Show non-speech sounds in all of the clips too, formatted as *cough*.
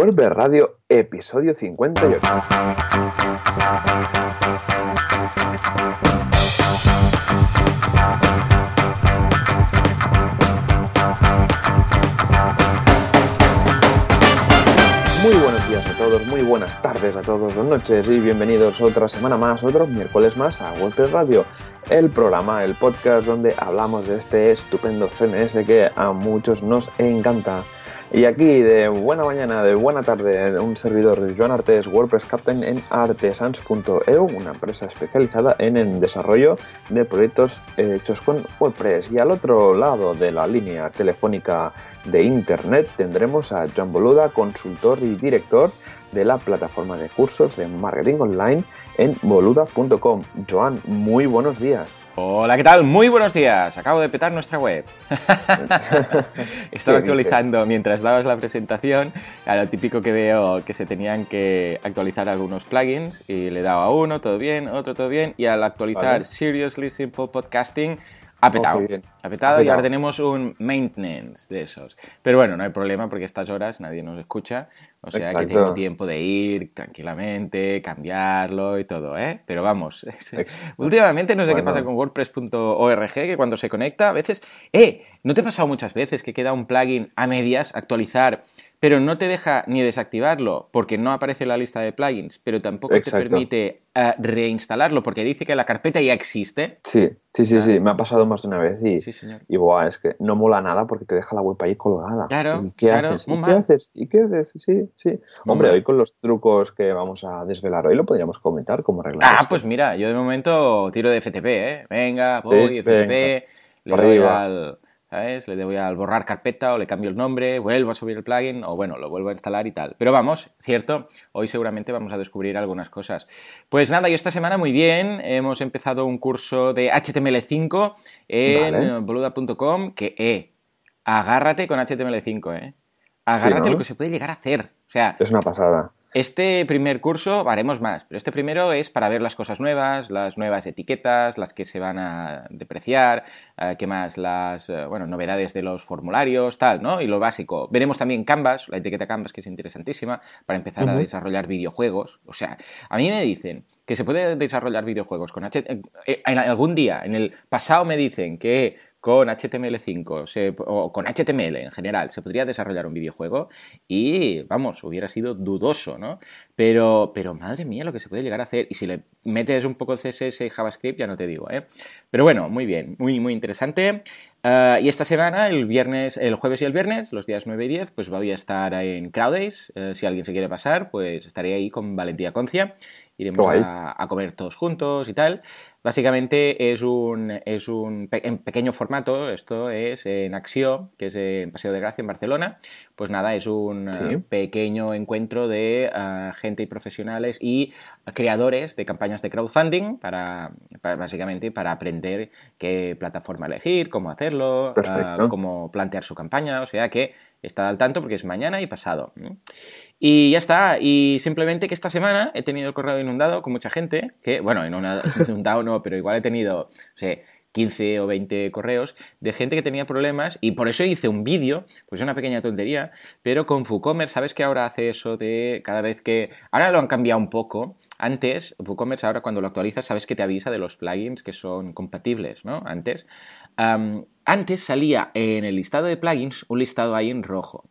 WordPress Radio, episodio 58. Muy buenos días a todos, muy buenas tardes a todos, buenas noches y bienvenidos otra semana más, otro miércoles más a WordPress Radio, el programa, el podcast donde hablamos de este estupendo CMS que a muchos nos encanta. Y aquí de buena mañana, de buena tarde, un servidor Joan Artes, WordPress Captain en artesans.eu, una empresa especializada en el desarrollo de proyectos hechos con WordPress. Y al otro lado de la línea telefónica de Internet tendremos a Joan Boluda, consultor y director de la plataforma de cursos de marketing online en boluda.com. Joan, muy buenos días. Hola, ¿qué tal? Muy buenos días. Acabo de petar nuestra web. *laughs* Estaba actualizando mientras dabas la presentación a lo típico que veo que se tenían que actualizar algunos plugins y le daba uno, todo bien, otro, todo bien, y al actualizar Seriously Simple Podcasting ha petado. ha petado. y ahora tenemos un maintenance de esos. Pero bueno, no hay problema porque a estas horas nadie nos escucha. O sea que tengo tiempo de ir tranquilamente, cambiarlo y todo, ¿eh? Pero vamos, *laughs* últimamente no sé qué pasa con WordPress.org, que cuando se conecta a veces... ¡Eh! ¿No te ha pasado muchas veces que queda un plugin a medias actualizar pero no te deja ni desactivarlo porque no aparece en la lista de plugins, pero tampoco te permite eh, reinstalarlo porque dice que la carpeta ya existe. Sí, sí, sí, sí, me ha pasado más de una vez y, sí, señor. y es que no mola nada porque te deja la web ahí colgada. Claro, ¿Y qué haces? ¿Y qué haces? ¿Y qué haces? Sí, sí. Hombre, hoy con los trucos que vamos a desvelar hoy lo podríamos comentar como arreglar. Ah, pues mira, yo de momento tiro de FTP, ¿eh? Venga, voy, FTP, le doy al ¿sabes? Le doy al borrar carpeta o le cambio el nombre, vuelvo a subir el plugin o bueno, lo vuelvo a instalar y tal. Pero vamos, cierto, hoy seguramente vamos a descubrir algunas cosas. Pues nada, y esta semana muy bien, hemos empezado un curso de HTML5 en boluda.com que, eh, agárrate con HTML5, eh. Agárrate lo que se puede llegar a hacer. O sea, es una pasada. Este primer curso haremos más, pero este primero es para ver las cosas nuevas, las nuevas etiquetas, las que se van a depreciar, eh, qué más, las eh, bueno, novedades de los formularios, tal, ¿no? Y lo básico. Veremos también Canvas, la etiqueta Canvas que es interesantísima para empezar a desarrollar videojuegos. O sea, a mí me dicen que se puede desarrollar videojuegos con H eh, algún día, en el pasado me dicen que con HTML5 o con HTML en general se podría desarrollar un videojuego y, vamos, hubiera sido dudoso, ¿no? Pero, pero madre mía lo que se puede llegar a hacer. Y si le metes un poco CSS y JavaScript, ya no te digo, ¿eh? Pero bueno, muy bien, muy, muy interesante. Ah, y esta semana, el viernes, el jueves y el viernes, los días 9 y 10, pues voy a estar en Crowdays. Eh, si alguien se quiere pasar, pues estaré ahí con Valentía Concia. Iremos a, a, comer todos juntos y tal. Básicamente es un, es un en pequeño formato, esto es en Axio, que es en Paseo de Gracia, en Barcelona. Pues nada, es un eh, pequeño encuentro de eh, gente y profesionales y creadores de campañas de crowdfunding para, básicamente para aprender qué plataforma elegir, cómo hacerlo, eh, cómo plantear su campaña. O sea que está al tanto porque es mañana y pasado. Y ya está. Y simplemente que esta semana he tenido el correo inundado con mucha gente, que, bueno, *laughs* inundado no, pero igual he tenido, o sea, 15 o 20 correos de gente que tenía problemas y por eso hice un vídeo, pues es una pequeña tontería, pero con WooCommerce, ¿sabes que ahora hace eso de cada vez que... Ahora lo han cambiado un poco. Antes, WooCommerce ahora cuando lo actualizas, sabes que te avisa de los plugins que son compatibles, ¿no? Antes. Antes salía en el listado de plugins un listado ahí en rojo.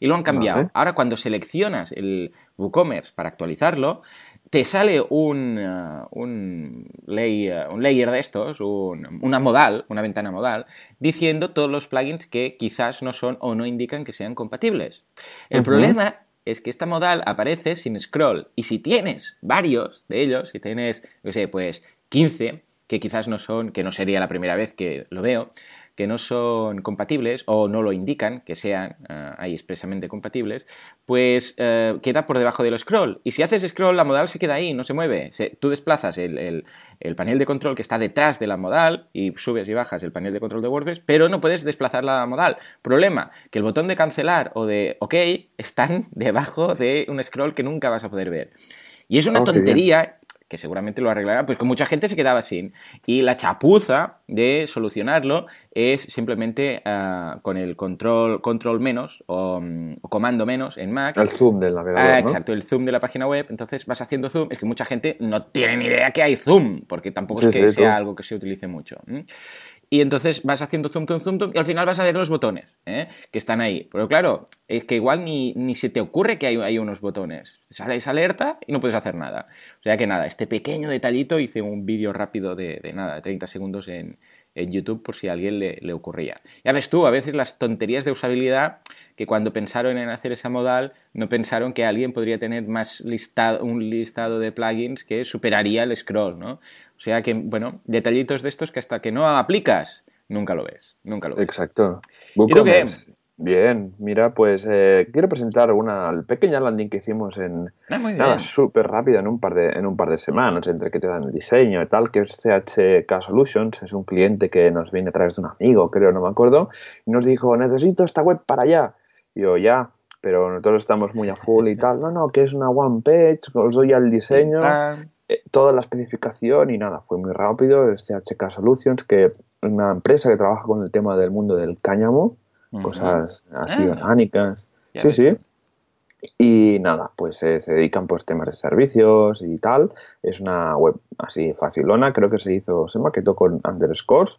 Y lo han cambiado. Ahora cuando seleccionas el WooCommerce para actualizarlo, te sale un, uh, un, layer, un layer de estos, una modal, una ventana modal, diciendo todos los plugins que quizás no son o no indican que sean compatibles. El problema es que esta modal aparece sin scroll y si tienes varios de ellos, si tienes, no sé, pues 15, que quizás no son, que no sería la primera vez que lo veo, que no son compatibles o no lo indican, que sean eh, ahí expresamente compatibles, pues eh, queda por debajo del scroll. Y si haces scroll, la modal se queda ahí, no se mueve. tú desplazas el, panel de control que está detrás de la modal y subes y bajas el panel de control de WordPress, pero no puedes desplazar la modal. Problema, que el botón de cancelar o de OK están *laughs* debajo de un scroll que nunca vas a poder ver. Y es una tontería que seguramente lo arreglará, pues que mucha gente se quedaba sin. Y la chapuza de solucionarlo es simplemente ah, con el control, control menos o, mm, comando menos en Mac. El zoom del navegador. Ah, exacto, el zoom de la página web. Entonces vas haciendo zoom. Es que mucha gente no tiene ni idea que hay zoom, porque tampoco es que sea algo que se utilice mucho. Y entonces vas haciendo zoom, zoom, zoom, zoom, y al final vas a ver los botones ¿eh? que están ahí. Pero claro, es que igual ni, ni se te ocurre que hay, hay, unos botones. Sale esa alerta y no puedes hacer nada. O sea que nada, este pequeño detallito hice un vídeo rápido de, de nada, de 30 segundos en, en YouTube por si a alguien le, le, ocurría. Ya ves tú, a veces las tonterías de usabilidad que cuando pensaron en hacer esa modal no pensaron que alguien podría tener más listado, un listado de plugins que superaría el scroll, ¿no? O sea que, bueno, detallitos de estos que hasta que no aplicas, nunca lo ves, nunca lo ves. Exacto. ¿Y tú qué? Bien, mira, pues eh, quiero presentar una pequeña landing que hicimos en ah, nada súper rápida en un par de en un par de semanas entre que te dan el diseño y tal, que es CHK Solutions, es un cliente que nos viene a través de un amigo, creo, no me acuerdo, y nos dijo necesito esta web para allá. Y yo ya, pero nosotros estamos muy a full y tal. No, no, que es una one page, os doy el diseño, eh, toda la especificación y nada, fue muy rápido. Es CHK Solutions, que es una empresa que trabaja con el tema del mundo del cáñamo cosas así Ah. orgánicas. Sí, ves sí. Y nada, pues eh, se dedican pues temas de servicios y tal. Es una web así facilona, creo que se hizo, se maquetó con underscores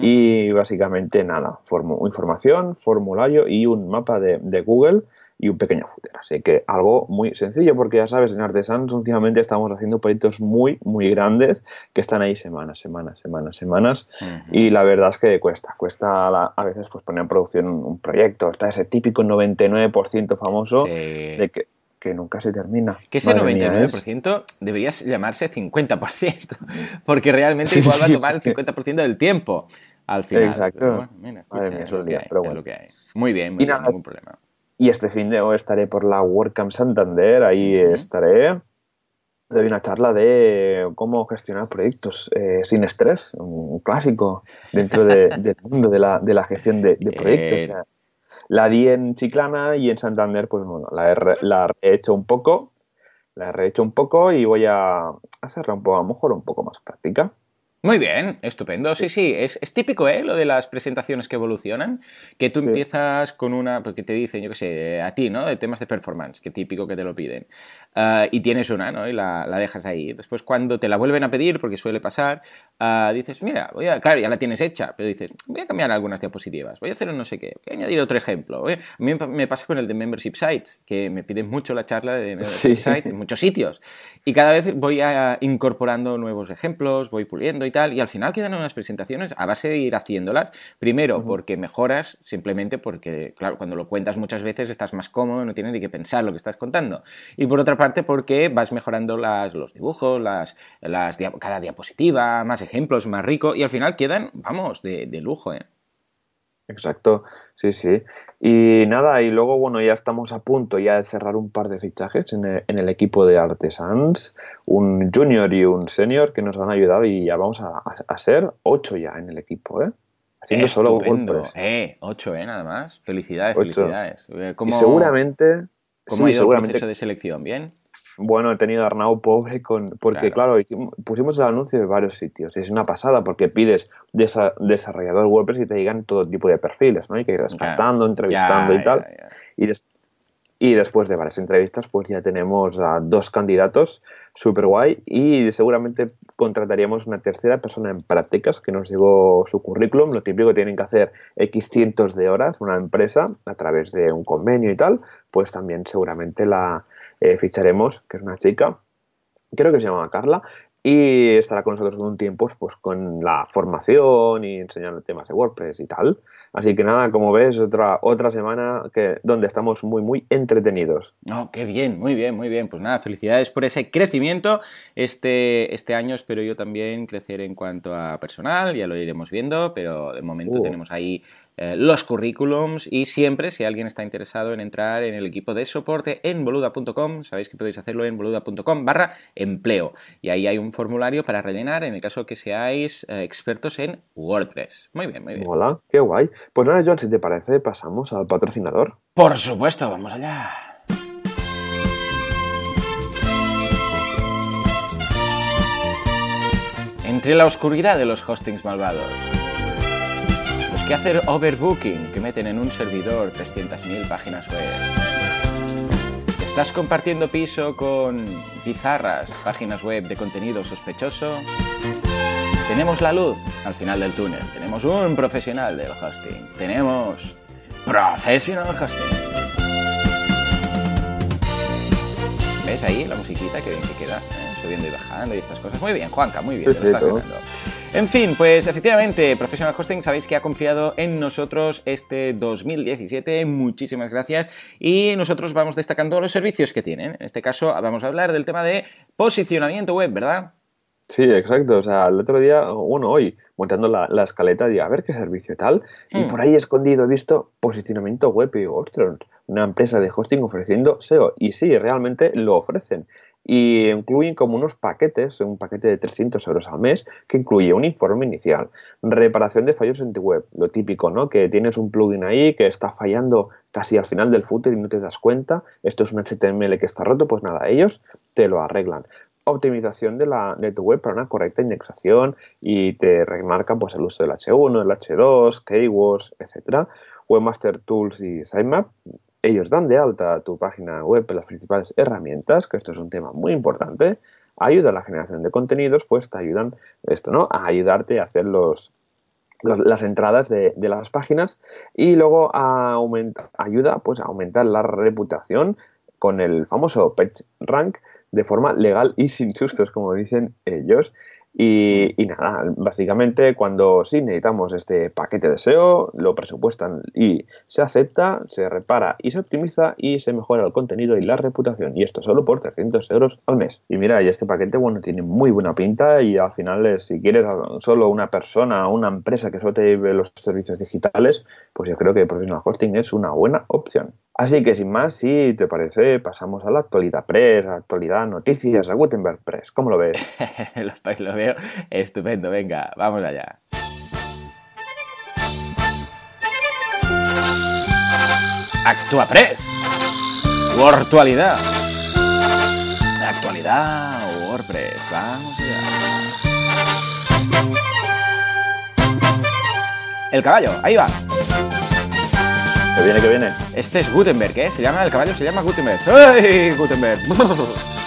y básicamente nada, formu- información, formulario y un mapa de, de Google y un pequeño footer. Así que algo muy sencillo porque ya sabes, en Artesans últimamente estamos haciendo proyectos muy, muy grandes que están ahí semanas, semanas, semanas, semanas Ujú. y la verdad es que cuesta, cuesta la- a veces pues poner en producción un, un proyecto, está ese típico 99% famoso Sí. de que, que nunca se termina. Que ese Madre mía, 99% debería llamarse 50%, *laughs* porque realmente Sí, igual va a tomar el sí. 50% del tiempo al final. Exacto. Pero bueno, mira, Madre escucha, mía, es lo que hay, pero es bueno. lo que hay. Muy bien, muy Y bien, nada, ningún problema. Y este fin de hoy estaré por la WordCamp Santander, ahí estaré. Doy una charla de cómo gestionar proyectos eh, sin estrés, un clásico dentro de- *laughs* del mundo de la, de la gestión de, de proyectos. Bien. O sea, la di en Chiclana y en Santander, pues bueno, la he, la he hecho un poco, la he rehecho un poco y voy a hacerla un poco, a lo mejor un poco más práctica. Muy bien, estupendo. Sí, sí, es, es típico, ¿eh? Lo de las presentaciones que evolucionan, que tú Sí. empiezas con una, porque te dicen, yo qué sé, a ti, ¿no? De temas de performance, que típico que te lo piden. Ah, y tienes una, ¿no? Y la, la dejas ahí. Después, cuando te la vuelven a pedir, porque suele pasar, ah, dices, mira, voy a, claro, ya la tienes hecha, pero dices, voy a cambiar algunas diapositivas, voy a hacer un no sé qué, voy a añadir otro ejemplo. Voy a- A mí me pasa con el de Membership Sites, que me piden mucho la charla de Membership Sí. Sites en muchos sitios. Y cada vez voy a- incorporando nuevos ejemplos, voy puliendo y tal, y al final quedan unas presentaciones a base de ir haciéndolas. Primero, porque mejoras, simplemente porque, claro, cuando lo cuentas muchas veces estás más cómodo, no tienes ni que pensar lo que estás contando. Y por otra parte, porque vas mejorando las, los dibujos, las, las cada diapositiva, más ejemplos, más rico, y al final quedan, vamos, de, de lujo, ¿eh? Exacto, sí, sí. Y nada, y luego, bueno, ya estamos a punto ya de cerrar un par de fichajes en el, en el equipo de Artesans, un junior y un senior que nos han ayudado y ya vamos a, a- a ser ocho ya en el equipo, ¿eh? Haciendo solo. WordPress. Eh, ocho, ¿eh? Nada más. Felicidades, Ocho. felicidades. Eh, ¿Cómo, Y seguramente, ¿Cómo sí, ha ido el seguramente, proceso de selección? ¿Bien? Bueno, he tenido a Arnau pobre con, porque Claro. pusimos el anuncio de varios sitios y es una pasada porque pides desa- desarrollador WordPress y te llegan todo tipo de perfiles, ¿no? Y que ir descartando, entrevistando y tal. Y, des- y después de varias entrevistas, pues ya tenemos a dos candidatos súper guay y seguramente contrataríamos una tercera persona en prácticas que nos llegó su currículum. Lo típico tienen que hacer X cientos de horas una empresa a través de un convenio y tal, pues también seguramente la eh, ficharemos, que es una chica, creo que se llama Carla, y estará con nosotros un tiempo pues con la formación y enseñando temas de WordPress y tal. Así que nada, como ves, otra, otra semana que, donde estamos muy, muy entretenidos. Oh, qué bien, muy bien, muy bien. Pues nada, felicidades por ese crecimiento. Este, este año espero yo también crecer en cuanto a personal, ya lo iremos viendo, pero de momento Uh. tenemos ahí eh, los currículums y siempre, si alguien está interesado en entrar en el equipo de soporte en boluda.com, sabéis que podéis hacerlo en boluda.com barra empleo. Y ahí hay un formulario para rellenar en el caso que seáis eh, expertos en WordPress. Muy bien, muy bien. Hola, qué guay. Pues nada, John, si te parece, pasamos al patrocinador. Por supuesto, vamos allá. entre la oscuridad de los hostings malvados. Los que hacen overbooking, que meten en un servidor 300.000 páginas web. ¿Estás compartiendo piso con bizarras páginas web de contenido sospechoso? Tenemos la luz al final del túnel. Tenemos un profesional del hosting. Tenemos Professional Hosting. ¿Ves ahí la musiquita que bien que queda? ¿eh? Subiendo y bajando y estas cosas. Muy bien, Juanca, muy bien. Sí, te lo estás ganando. En fin, pues efectivamente, Professional Hosting sabéis que ha confiado en nosotros este 2017. Muchísimas gracias. Y nosotros vamos destacando los servicios que tienen. En este caso, vamos a hablar del tema de posicionamiento web, ¿verdad? Sí, exacto. O sea, el otro día, bueno, hoy, montando la, la escaleta, digo, a ver qué servicio tal. Y Hmm. por ahí escondido he visto posicionamiento web y digo, ostras, una empresa de hosting ofreciendo SEO. Y sí, realmente lo ofrecen. Y incluyen como unos paquetes, un paquete de 300 euros al mes, que incluye un informe inicial, reparación de fallos en tu web, lo típico, ¿no? Que tienes un plugin ahí que está fallando casi al final del footer y no te das cuenta, esto es un HTML que está roto, pues nada, ellos te lo arreglan optimización de, la, de tu web para una correcta indexación y te remarcan pues, el uso del H1, el H2, Keywords, etc. Webmaster Tools y Sitemap. Ellos dan de alta tu página web las principales herramientas, que esto es un tema muy importante. Ayuda a la generación de contenidos, pues te ayudan esto, ¿no? A ayudarte a hacer los, las entradas de, de las páginas y luego a ayuda pues, a aumentar la reputación con el famoso PageRank de forma legal y sin sustos, como dicen ellos. Y, y nada, básicamente cuando sí necesitamos este paquete de SEO, lo presupuestan y se acepta, se repara y se optimiza y se mejora el contenido y la reputación. Y esto solo por 300 euros al mes. Y mira, y este paquete, bueno, tiene muy buena pinta y al final, si quieres solo una persona, una empresa que solo te lleve los servicios digitales, pues yo creo que Professional Hosting es una buena opción. Así que sin más, si te parece, pasamos a la actualidad press, a la actualidad noticias, a Gutenberg Press. ¿Cómo lo ves? *laughs* lo, lo veo estupendo. Venga, vamos allá. ActuaPress. Virtualidad. Actualidad WordPress. Vamos allá. El caballo, ahí va. Que viene, que viene. Este es Gutenberg, ¿eh? Se llama, el caballo se llama Gutenberg. ¡Ay, Gutenberg! *laughs*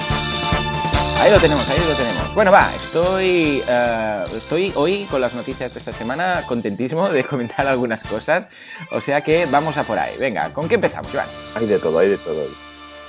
Ahí lo tenemos, ahí lo tenemos. Bueno, va, estoy, eh, estoy hoy con las noticias de esta semana contentísimo de comentar algunas cosas. O sea que vamos a por ahí. Venga, ¿con qué empezamos, Iván? Hay de todo, hay de todo.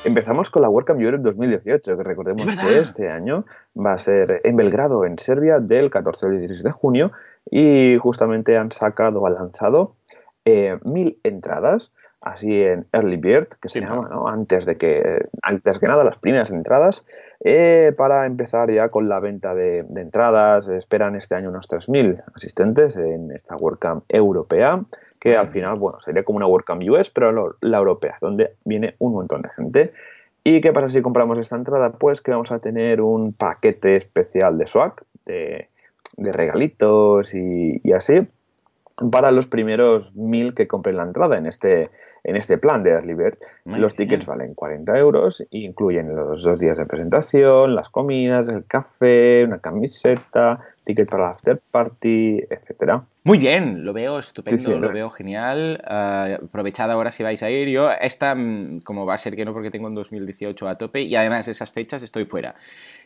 Empezamos con la WordCamp Europe 2018, que recordemos Es que este año va a ser en Belgrado, en Serbia, del 14 al 16 de junio, y justamente han sacado, han lanzado eh, mil entradas, así en Early Bird, que se Sí, llama, ¿no? Antes de que, antes que nada, las primeras entradas, eh, para empezar ya con la venta de, de entradas. Esperan este año unos 3.000 asistentes en esta WordCamp europea, que al final, bueno, sería como una WordCamp US, pero lo- la europea, donde viene un montón de gente. ¿Y qué pasa si compramos esta entrada? Pues que vamos a tener un paquete especial de swag, de, de regalitos y, y así, para los primeros mil que compren la entrada en este, en este plan de. Muy los bien. tickets valen 40 euros e incluyen los dos días de presentación, las comidas, el café, una camiseta, ticket para la after party, etcétera. Muy bien, lo veo estupendo, Sí, sí, lo veo genial. Eh, aprovechad ahora si vais a ir. Yo, esta, mm, como va a ser que no, porque tengo en 2018 a tope y además esas fechas estoy fuera.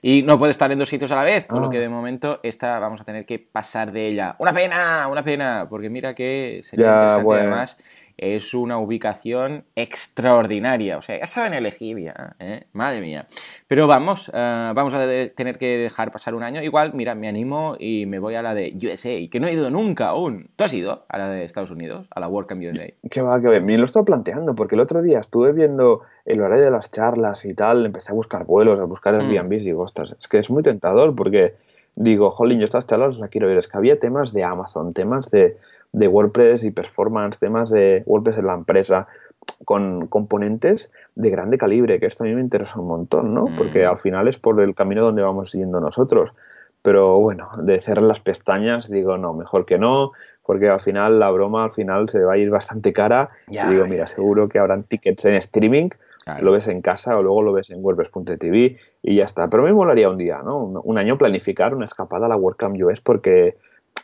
Y no puedo estar en dos sitios a la vez, con lo Ah. que de momento esta vamos a tener que pasar de ella. Una pena, una pena, porque mira que sería Ya, interesante bueno. además. Es una ubicación extraordinaria, o sea, ya saben elegir ya, ¿eh? madre mía. Pero vamos, eh, vamos a tener que dejar pasar un año. Igual, mira, me animo y me voy a la de USA, que no he ido nunca aún. ¿Tú has ido a la de Estados Unidos, a la WordCamp USA? Que va, que va. Me lo estoy planteando, porque el otro día estuve viendo el horario de las charlas y tal, empecé a buscar vuelos, a buscar Mm. Airbnb y digo, ostras, es que es muy tentador porque digo, jolín, yo estas charlas las quiero ver. Es que había temas de Amazon, temas de, de WordPress y performance, temas de WordPress en la empresa, con componentes de grande calibre, que esto a mí me interesa un montón, ¿no? Mm. Porque al final es por el camino donde vamos yendo nosotros. Pero bueno, de cerrar las pestañas, digo, no, mejor que no. porque al final la broma al final se va a ir bastante cara. y digo, mira, seguro que habrán tickets en streaming, lo ves en casa o luego lo ves en WordPress.tv y ya está. Pero me molaría un día, ¿no? Un, año planificar una escapada a la WordCamp US porque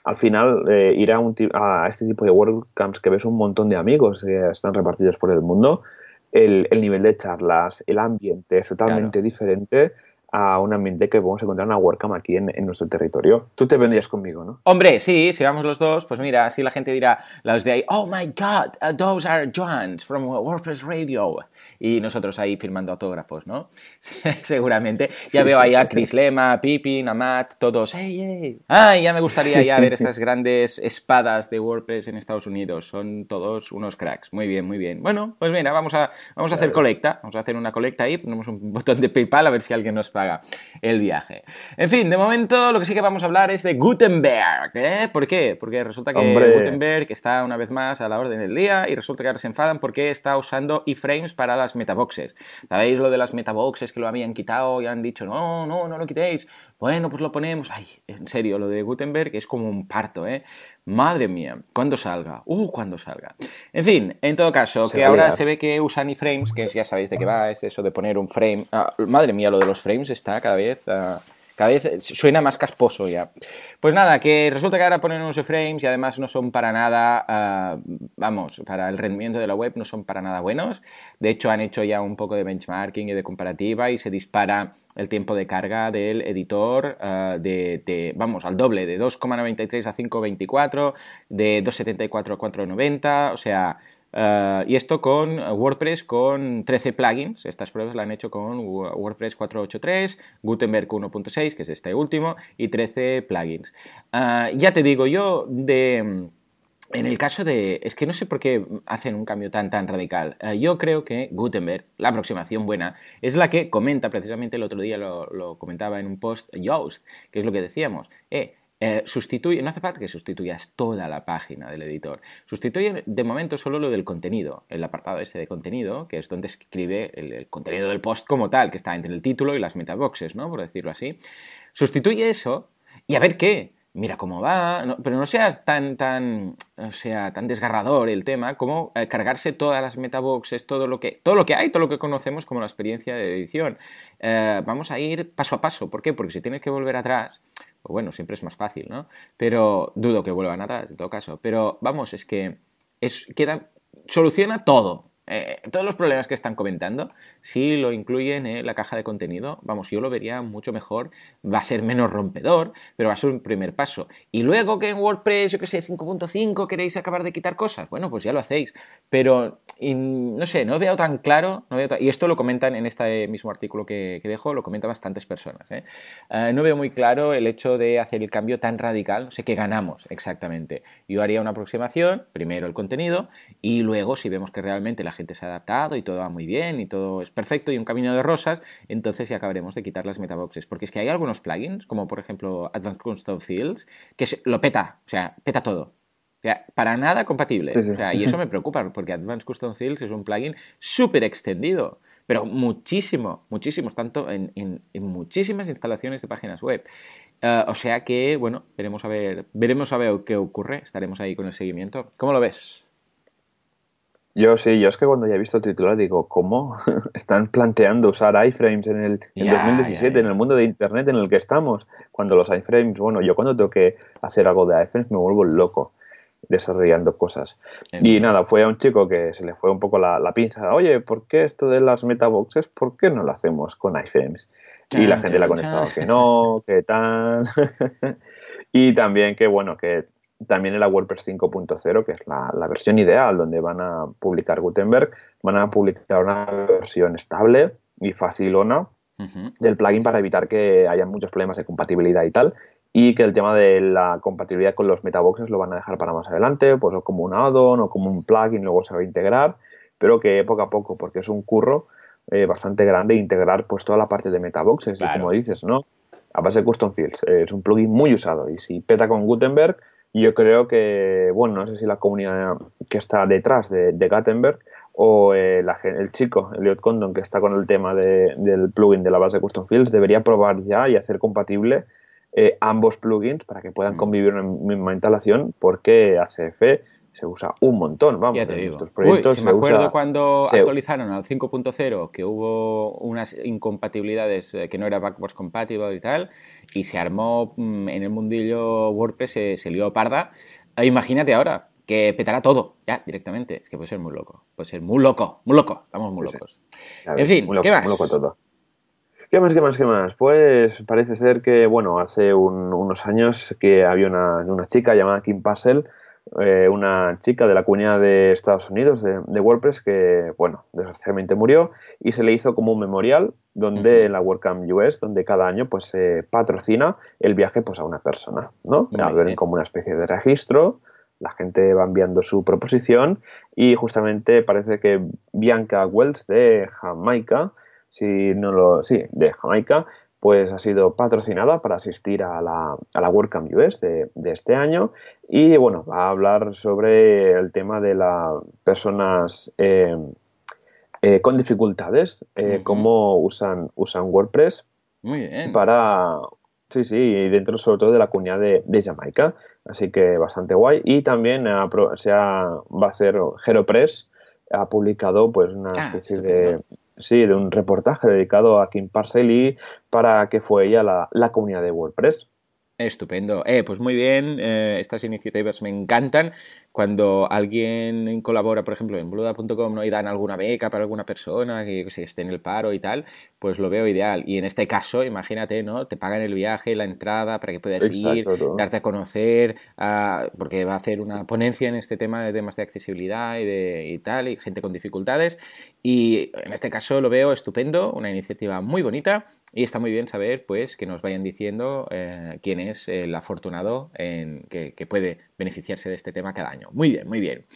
al final eh, ir a, un, a, este tipo de WordCamps que ves un montón de amigos que están repartidos por el mundo, el, nivel de charlas, el ambiente es totalmente diferente a un ambiente que podemos encontrar en una WordCamp aquí en, nuestro territorio. Tú te vendrías conmigo, ¿no? Hombre, sí, si vamos los dos, pues mira, así la gente dirá, los de ahí, oh my god, uh, those are Johns from WordPress Radio y nosotros ahí firmando autógrafos, ¿no? *laughs* Seguramente. Ya veo ahí a Chris Lema, a Pippin, a Matt, todos, ¡hey, hey! ¡Ay, ya me gustaría ya ver esas grandes espadas de WordPress en Estados Unidos! Son todos unos cracks. Muy bien, muy bien. Bueno, pues mira, vamos a, vamos a hacer colecta. Vamos a hacer una colecta ahí, ponemos un botón de PayPal a ver si alguien nos paga el viaje. En fin, de momento lo que sí que vamos a hablar es de Gutenberg. ¿eh? ¿Por qué? Porque resulta que Gutenberg está una vez más a la orden del día y resulta que ahora se enfadan porque está usando iframes para las metaboxes. ¿Sabéis lo de las metaboxes que lo habían quitado y han dicho, no, no, no lo quitéis? Bueno, pues lo ponemos. Ay, en serio, lo de Gutenberg es como un parto, ¿eh? Madre mía, cuando salga? Uh, cuando salga. En fin, en todo caso, que ahora se ve que usan iframes, que ya sabéis de qué va, es eso de poner un frame. Ah, madre mía, lo de los frames está cada vez... Ah, cada vez suena más casposo ya. Pues nada, que resulta que ahora ponen unos frames y además no son para nada, ah, vamos, para el rendimiento de la web no son para nada buenos. De hecho, han hecho ya un poco de benchmarking y de comparativa y se dispara el tiempo de carga del editor ah, de, vamos, al doble, de 2,93 a 5,24, de 2,74 a 4,90, o sea... Eh, y esto con WordPress con 13 plugins. Estas pruebas las han hecho con WordPress 4.8.3, Gutenberg 1.6, que es este último, y 13 plugins. Eh, ya te digo, yo de... En el caso de... Es que no sé por qué hacen un cambio tan, tan radical. Eh, yo creo que Gutenberg, la aproximación buena, es la que comenta, precisamente el otro día lo, comentaba en un post Yoast, que es lo que decíamos. Eh, sustituye, no hace falta que sustituyas toda la página del editor. Sustituye de momento solo lo del contenido, el apartado ese de contenido, que es donde escribe el, contenido del post como tal, que está entre el título y las metaboxes, ¿no? Por decirlo así. Sustituye eso y a ver qué. Mira cómo va, pero no seas tan, tan, o sea, tan desgarrador el tema como eh, cargarse todas las metaboxes, todo lo que, todo lo que hay, todo lo que conocemos como la experiencia de edición. Eh, vamos a ir paso a paso. ¿Por qué? Porque si tienes que volver atrás, pues bueno, siempre es más fácil, ¿no? Pero dudo que vuelvan atrás, en todo caso. Pero vamos, es que es, queda, soluciona todo. Eh, todos los problemas que están comentando, si lo incluyen en la caja de contenido, vamos, yo lo vería mucho mejor, va a ser menos rompedor, pero va a ser un primer paso. Y luego que en WordPress, yo que sé, 5.5 queréis acabar de quitar cosas, bueno, pues ya lo hacéis, pero no sé, no veo tan claro, no veo y esto lo comentan en este mismo artículo que, dejo, lo comentan bastantes personas, ¿eh? Eh, no veo muy claro el hecho de hacer el cambio tan radical, no sé qué ganamos exactamente. Yo haría una aproximación, primero el contenido, y luego si vemos que realmente la gente se ha adaptado y todo va muy bien y todo es perfecto y un camino de rosas, entonces ya acabaremos de quitar las metaboxes. Porque es que hay algunos plugins, como por ejemplo Advanced Custom Fields, que lo peta, o sea, peta todo. O sea, para nada compatible. y eso me preocupa, porque Advanced Custom Fields es un plugin súper extendido, pero muchísimo, muchísimo, tanto en, muchísimas instalaciones de páginas web. Eh, o sea que, bueno, veremos a ver, veremos a ver qué ocurre, estaremos ahí con el seguimiento. ¿Cómo lo ves? Yo sí, yo es que cuando ya he visto el titular digo, ¿cómo *laughs* están planteando usar iframes en el 2017, en el mundo de Internet en el que estamos? Cuando los iframes, bueno, yo cuando tengo que hacer algo de iframes me vuelvo loco desarrollando cosas. Y nada, fue a un chico que se le fue un poco la, pinza, oye, ¿por qué esto de las metaboxes, por qué no lo hacemos con iframes? Y la gente le ha contestado que no, que tal. *laughs* y también que, bueno, que también en la WordPress 5.0, que es la, versión ideal donde van a publicar Gutenberg, van a publicar una versión estable y facilona del plugin para evitar que haya muchos problemas de compatibilidad y tal. Y que el tema de la compatibilidad con los metaboxes lo van a dejar para más adelante, pues como un add-on o como un plugin, luego se va a integrar, pero que poco a poco, porque es un curro eh, bastante grande integrar pues toda la parte de metaboxes, y como dices, ¿no? A base de custom fields. es un plugin muy usado y si peta con Gutenberg, yo creo que, bueno, no sé si la comunidad que está detrás de, de Gutenberg o eh, el chico, Elliot Condon, que está con el tema del plugin de la base de Custom Fields, debería probar ya y hacer compatible eh, ambos plugins para que puedan convivir en la misma instalación porque ACF se usa un montón, vamos. Ya te digo. Estos si me acuerdo cuando actualizaron al 5.0 que hubo unas incompatibilidades eh, que no era backwards compatible y tal, y se armó mm, en el mundillo WordPress, se, se lió parda. Eh, imagínate ahora, que petará todo, ya, directamente. Es que puede ser muy loco. Puede ser muy loco, muy loco. Estamos muy locos. en fin, ¿qué más? Muy loco todo. ¿Qué más, qué más, qué más? Pues parece ser que, bueno, hace unos años que había una, una chica llamada Kim Passel, eh, una chica de la comunidad de Estados Unidos de, WordPress que, bueno, desgraciadamente murió y se le hizo como un memorial donde en la WordCamp US, donde cada año pues se patrocina el viaje pues a una persona, ¿no? Ven como una especie de registro la gente va enviando su proposición y justamente parece que Bianca Wells de Jamaica, si no lo, sí, de Jamaica, pues ha sido patrocinada para asistir a la, a la WordCamp US de, este año y bueno, va a hablar sobre el tema de las personas eh, eh, con dificultades, eh, cómo usan, usan WordPress para, sí, sí, dentro sobre todo de la comunidad de, de Jamaica. Así que bastante guay. Y también se va a hacer HeroPress, ha publicado pues una ah, especie de, sí, de un reportaje dedicado a Kim Parcelli para que fue ella la, la comunidad de WordPress. Estupendo. Eh, pues muy bien, eh, estas iniciativas me encantan. Cuando alguien colabora, por ejemplo, en bluda.com ¿no? y dan alguna beca para alguna persona que, esté en el paro y tal, pues lo veo ideal. Y en este caso, imagínate, ¿no? Te pagan el viaje, la entrada para que puedas ir, darte a conocer, porque va a hacer una ponencia en este tema de temas de accesibilidad y, de, y tal, y gente con dificultades. Y en este caso lo veo estupendo, una iniciativa muy bonita y está muy bien saber pues que nos vayan diciendo eh, quién es el afortunado en, que, puede beneficiarse de este tema cada año. Muy bien, muy bien.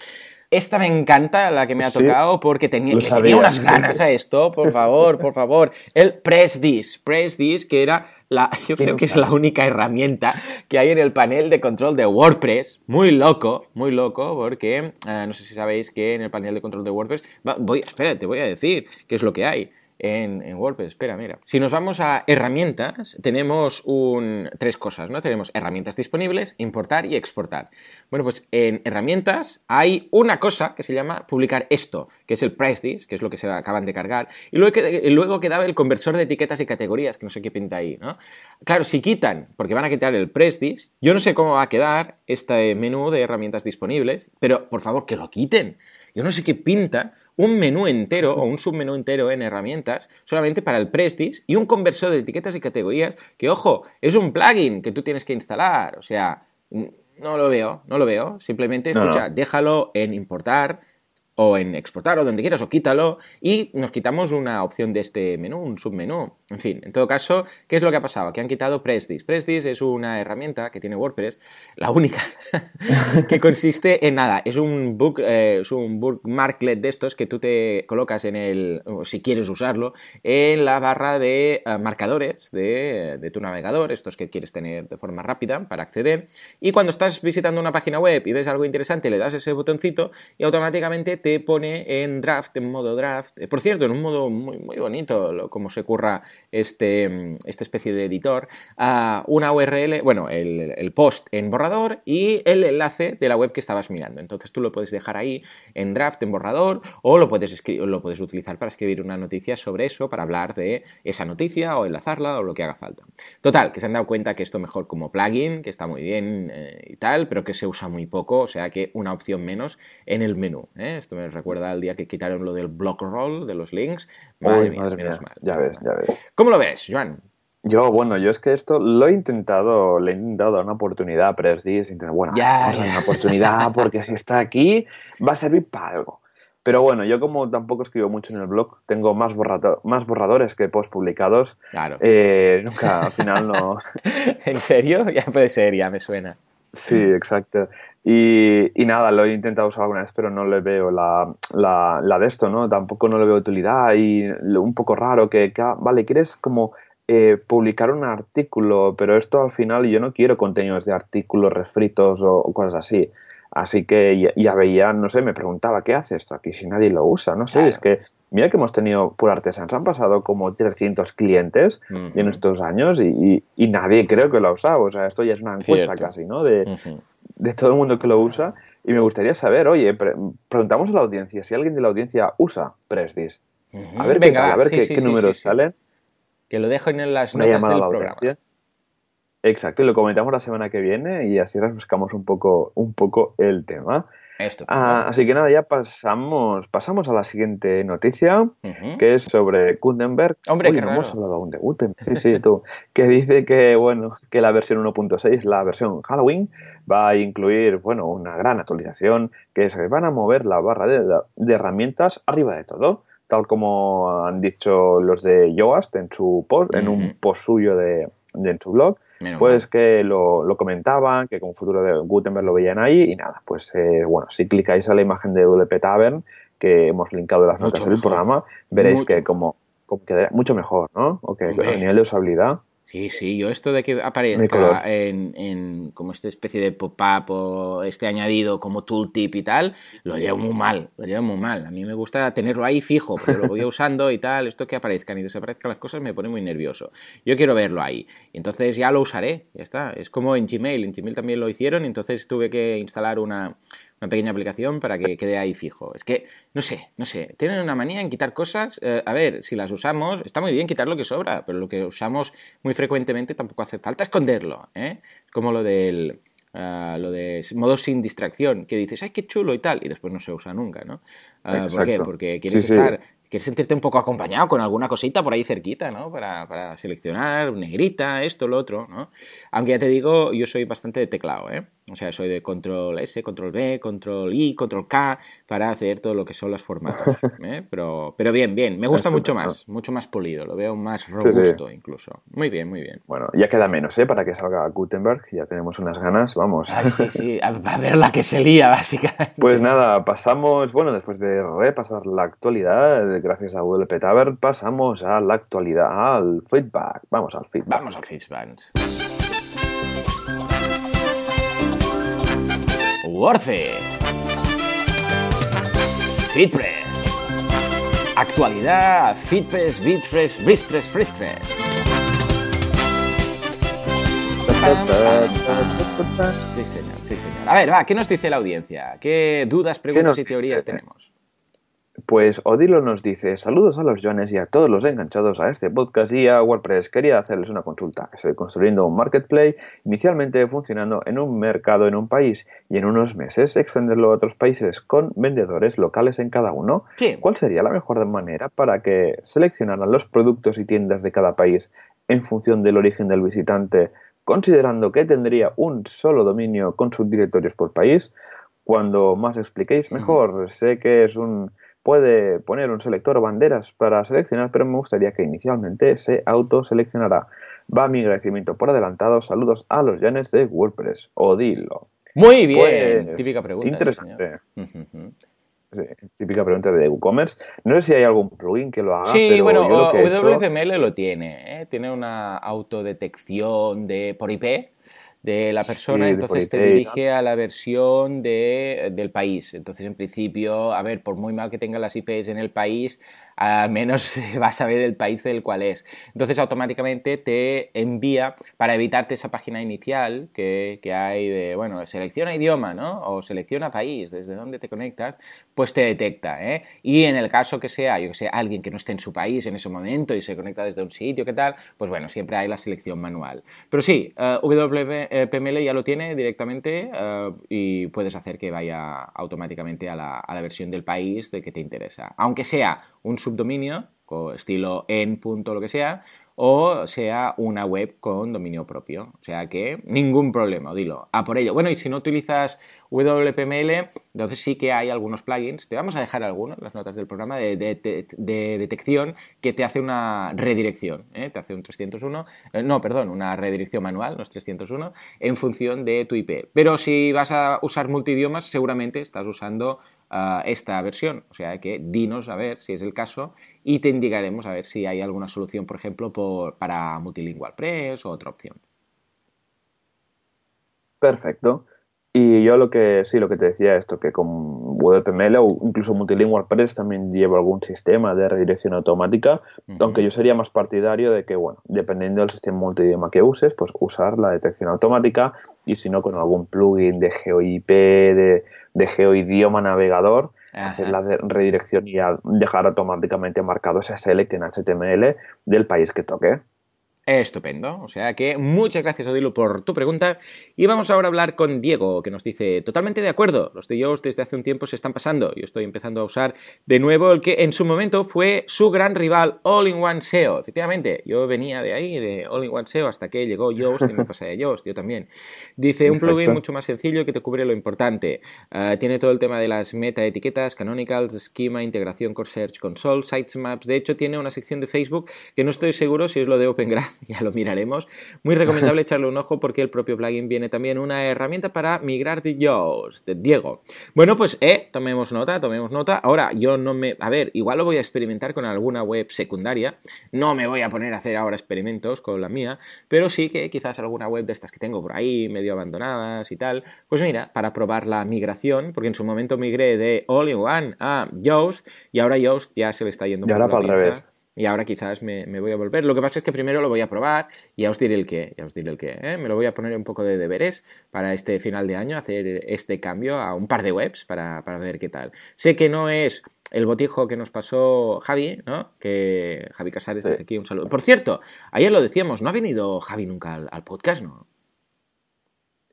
Esta me encanta, la que me ha tocado, porque tenía, tenía unas ganas a esto, por favor, por favor. El Press This, Press This, que era la, *laughs* yo creo que es la única herramienta que hay en el panel de control de WordPress. Muy loco, muy loco, porque eh, no sé si sabéis que en el panel de control de WordPress, voy, espera, te voy a decir qué es lo que hay en, WordPress. Espera, mira. Si nos vamos a herramientas, tenemos un, tres cosas, ¿no? Tenemos herramientas disponibles, importar y exportar. Bueno, pues en herramientas hay una cosa que se llama publicar esto, que es el price que es lo que se acaban de cargar, y luego, luego quedaba el conversor de etiquetas y categorías, que no sé qué pinta ahí, ¿no? Claro, si quitan, porque van a quitar el price yo no sé cómo va a quedar este menú de herramientas disponibles, pero por favor, que lo quiten. Yo no sé qué pinta un menú entero o un submenú entero en herramientas solamente para el Prestige y un conversor de etiquetas y categorías que, ojo, es un plugin que tú tienes que instalar. O sea, no lo veo, no lo veo. Simplemente, escucha, déjalo en importar o en exportar o donde quieras o quítalo y nos quitamos una opción de este menú, un submenú. En fin, en todo caso, ¿qué es lo que ha pasado? Que han quitado Prestis. Prestis es una herramienta que tiene WordPress, la única, *laughs* que consiste en nada, es un book, eh, es un bookmarklet de estos que tú te colocas en el, si quieres usarlo, en la barra de eh, marcadores de, de tu navegador, estos que quieres tener de forma rápida para acceder. Y cuando estás visitando una página web y ves algo interesante, le das ese botoncito y automáticamente te pone en draft, en modo draft. Eh, por cierto, en un modo muy, muy bonito, como se curra este, esta especie de editor, a una URL, bueno, el, post en borrador y el enlace de la web que estabas mirando. Entonces tú lo puedes dejar ahí en draft, en borrador, o lo puedes, lo puedes utilizar para escribir una noticia sobre eso, para hablar de esa noticia o enlazarla o lo que haga falta. Total, que se han dado cuenta que esto mejor como plugin, que está muy bien eh, y tal, pero que se usa muy poco, o sea que una opción menos en el menú. ¿eh? Esto me recuerda al día que quitaron lo del block roll, de los links. Madre, mía, menos mal. Ya ves, ya ves. ¿Cómo lo ves, Joan? Yo, bueno, yo es que esto lo he intentado, le he intentado dar una oportunidad a Presdis, bueno, ya, una oportunidad *laughs* porque si está aquí va a servir para algo. Pero bueno, yo como tampoco escribo mucho en el blog, tengo más, más borradores que post publicados. Claro. Eh, nunca, al final no. *laughs* ¿En serio? Ya puede ser, ya me suena. Sí, exacto. Y, nada, lo he intentado usar alguna vez, pero no le veo la, la, de esto, ¿no? Tampoco no le veo utilidad y un poco raro que, vale, quieres como eh, publicar un artículo, pero esto al final yo no quiero contenidos de artículos refritos o, cosas así. Así que ya, veía, no sé, me preguntaba, ¿qué hace esto aquí si nadie lo usa? No sé, es que mira que hemos tenido por Artesans, han pasado como 300 clientes en estos años y, nadie creo que lo ha usado. O sea, esto ya es una encuesta casi, ¿no? De, de todo el mundo que lo usa. Y me gustaría saber, oye, preguntamos a la audiencia si alguien de la audiencia usa Presdis. A ver, Venga, a ver qué, números salen. Que lo dejo en las notas del programa. Exacto, y lo comentamos la semana que viene y así refrescamos un poco, un poco el tema. Ah, así que nada, ya pasamos, pasamos a la siguiente noticia, que es sobre Gutenberg. Hombre, que no hemos hablado aún de Gutenberg. Sí, sí, tú. *laughs* que dice que, bueno, que la versión 1.6, la versión Halloween, va a incluir, bueno, una gran actualización, que se van a mover la barra de, herramientas arriba de todo, tal como han dicho los de Yoast en su post, en un post suyo de, de en su blog pues que lo, comentaban, que con futuro de Gutenberg lo veían ahí y nada, pues eh, bueno, si clicáis a la imagen de WP Tavern que hemos linkado en las notas del programa, veréis que como, como queda mucho mejor, ¿no? O que a nivel de usabilidad Sí, sí, yo esto de que aparezca en, como esta especie de pop-up o este añadido como tooltip y tal, lo llevo muy mal, lo llevo muy mal. A mí me gusta tenerlo ahí fijo, pero lo voy *laughs* usando y tal, esto que aparezcan y desaparezcan las cosas me pone muy nervioso. Yo quiero verlo ahí, y entonces ya lo usaré, ya está. Es como en Gmail, en Gmail también lo hicieron, entonces tuve que instalar una, una pequeña aplicación para que quede ahí fijo. Es que, no sé, no sé, tienen una manía en quitar cosas. Eh, a ver, si las usamos, está muy bien quitar lo que sobra, pero lo que usamos muy frecuentemente tampoco hace falta esconderlo, ¿eh? Como lo del... Ah, lo de modo sin distracción, que dices, ay, qué chulo y tal, y después no se usa nunca, ¿no? Uh, ¿Por qué? Porque quieres estar quieres sentirte un poco acompañado con alguna cosita por ahí cerquita, ¿no? Para, para, seleccionar negrita, esto, lo otro, ¿no? Aunque ya te digo, yo soy bastante de teclado, ¿eh? O sea, soy de control S, control B, control I, control K para hacer todo lo que son los formatos. *laughs* ¿eh? Pero, pero bien, bien. Me gusta mucho más, mucho más polido. Lo veo más robusto incluso. Muy bien, muy bien. Bueno, ya queda menos, ¿eh? Para que salga Gutenberg. Ya tenemos unas ganas, vamos. Ay, sí, sí. A, ver la que se lía, básicamente. Pues nada, pasamos, bueno, después de repasar la actualidad, gracias a WP Tavern, pasamos a la actualidad, al feedback. Vamos al feedback. Vamos al feedback. Warfare. Fitpress. Actualidad, Fitpress, Bitpress, Bistress, Fitpress. Sí, señor, sí, señor. A ver, va, ¿qué nos dice la audiencia? ¿Qué dudas, preguntas y teorías tenemos? Pues Odilo nos dice, saludos a los Jones y a todos los enganchados a este podcast y a WordPress. Quería hacerles una consulta. Estoy construyendo un marketplace inicialmente funcionando en un mercado en un país y en unos meses extenderlo a otros países con vendedores locales en cada uno. ¿Cuál sería la mejor manera para que seleccionaran los productos y tiendas de cada país en función del origen del visitante, considerando que tendría un solo dominio con subdirectorios por país? Cuando más expliquéis, mejor. Sé que es un puede poner un selector o banderas para seleccionar, pero me gustaría que inicialmente se autoseleccionara. Va mi agradecimiento por adelantado. Saludos a los Janes de WordPress. Odilo. Muy bien. Pues, típica pregunta. Interesante. típica pregunta de WooCommerce. No sé si hay algún plugin que lo haga. Sí, bueno, WPML lo tiene. ¿eh? Tiene una autodetección de por IP de la persona, entonces te dirige a la versión de, del país. Entonces, en principio, a ver, por muy mal que tenga las IPs en el país, al menos *laughs* vas a ver el país del cual es. Entonces automáticamente te envía para evitarte esa página inicial que, hay de, bueno, selecciona idioma, ¿no? O selecciona país, desde donde te conectas, pues te detecta, ¿eh? Y en el caso que sea, yo que sé, alguien que no esté en su país en ese momento y se conecta desde un sitio, ¿qué tal? Pues bueno, siempre hay la selección manual. Pero sí, uh, eh, WPML ya lo tiene directamente eh, y puedes hacer que vaya automáticamente a la, a la versión del país de que te interesa. Aunque sea un subdominio, estilo en punto lo que sea, o sea una web con dominio propio. O sea que ningún problema, dilo, a por ello. Bueno, y si no utilizas WPML, entonces sí que hay algunos plugins, te vamos a dejar algunos, las notas del programa, de, detección que te hace una redirección, ¿eh? te hace un 301, eh, no, perdón, una redirección manual, no es 301, en función de tu IP. Pero si vas a usar multidiomas, seguramente estás usando esta versión. O sea que dinos a ver si es el caso y te indicaremos a ver si hay alguna solución, por ejemplo, por, para Multilingual Press o otra opción. Perfecto. Y yo lo que sí, lo que te decía esto, que con WebML o incluso Multilingual Press también llevo algún sistema de redirección automática, aunque yo sería más partidario de que, bueno, dependiendo del sistema multidioma que uses, pues usar la detección automática y si no con algún plugin de GeoIP, de, de GeoIdioma navegador, hacer la redirección y dejar automáticamente marcado ese select en HTML del país que toque. Estupendo. O sea que muchas gracias, Odilu, por tu pregunta. Y vamos ahora a hablar con Diego, que nos dice, totalmente de acuerdo, los de ellos desde hace un tiempo se están pasando. Yo estoy empezando a usar de nuevo el que en su momento fue su gran rival, All-in-One SEO. Efectivamente, yo venía de ahí, de All-in-One SEO, hasta que llegó Yoast y me pasé a Yoast, yo también. Dice, un plugin mucho más sencillo que te cubre lo importante. Ah, tiene todo el tema de las meta etiquetas, canonicals, esquema, integración con Search Console, Sitemaps. De hecho, tiene una sección de Facebook que no estoy seguro si es lo de Open Graph *laughs* ya lo miraremos. Muy recomendable echarle un ojo porque el propio plugin viene también una herramienta para migrar de Yoast, de Diego. Bueno, pues, eh, tomemos nota, tomemos nota. Ahora, yo no me... A ver, igual lo voy a experimentar con alguna web secundaria. No me voy a poner a hacer ahora experimentos con la mía, pero sí que quizás alguna web de estas que tengo por ahí, medio abandonadas y tal. Pues mira, para probar la migración, porque en su momento migré de All-in-One a Yoast y ahora Yoast ya se le está yendo y ahora para el revés y ahora quizás me, voy a volver. Lo que pasa es que primero lo voy a probar y ya os diré el qué, ya os diré el qué. ¿eh? Me lo voy a poner un poco de deberes para este final de año, hacer este cambio a un par de webs para, ver qué tal. Sé que no es el botijo que nos pasó Javi, ¿no? Que Javi Casares desde aquí un saludo. Por cierto, ayer lo decíamos, no ha venido Javi nunca al, podcast, ¿no?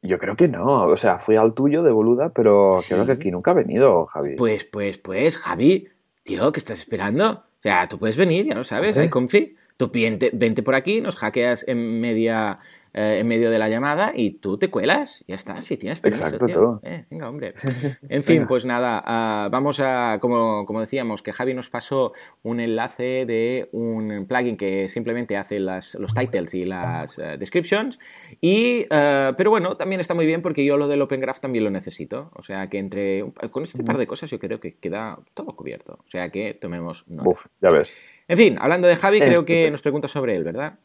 Yo creo que no, o sea, fui al tuyo de boluda, pero creo que aquí nunca ha venido Javi. Pues, pues, pues, Javi, tío, ¿qué estás esperando? O sea, tú puedes venir, ya lo sabes, hay confi. Tú vente, vente por aquí, nos hackeas en media eh, en medio de la llamada y tú te cuelas, ya está, si tienes permiso, Exacto, Todo. Eh, venga, hombre. *laughs* En fin, pues nada, ah, vamos a, como, como, decíamos, que Javi nos pasó un enlace de un plugin que simplemente hace las, los titles y las uh, descriptions, y, pero bueno, también está muy bien porque yo lo del Open Graph también lo necesito, o sea que entre, con este par de cosas yo creo que queda todo cubierto, o sea que tomemos nota. Uf, ya ves. En fin, hablando de Javi, creo que nos pregunta sobre él, ¿verdad?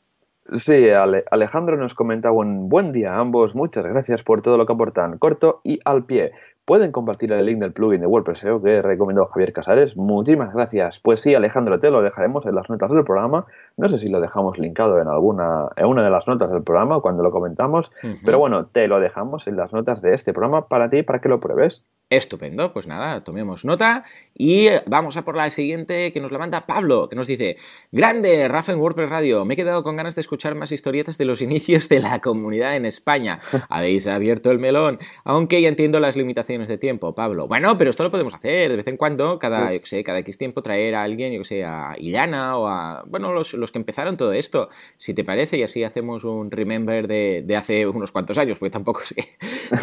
Sí, Alejandro nos comenta un buen día a ambos. Muchas gracias por todo lo que aportan. Corto y al pie. ¿Pueden compartir el link del plugin de WordPress SEO que recomendó Javier Casares? Muchísimas gracias. Pues sí, Alejandro, te lo dejaremos en las notas del programa. No sé si lo dejamos linkado en alguna, en una de las notas del programa cuando lo comentamos, pero bueno, te lo dejamos en las notas de este programa para ti, para que lo pruebes. Estupendo, pues nada, tomemos nota y vamos a por la siguiente que nos la manda Pablo, que nos dice, grande, Rafa en WordPress Radio, me he quedado con ganas de escuchar más historietas de los *laughs* inicios de la comunidad en España. *laughs* Habéis abierto el melón, aunque ya entiendo las limitaciones de tiempo, Pablo. Bueno, pero esto lo podemos hacer de vez en cuando, cada, yo sé, cada X tiempo traer a alguien, yo que sé, a Illana o a, bueno, los, que empezaron todo esto, si te parece, y así hacemos un remember de, de hace unos cuantos años, porque tampoco es *laughs* que,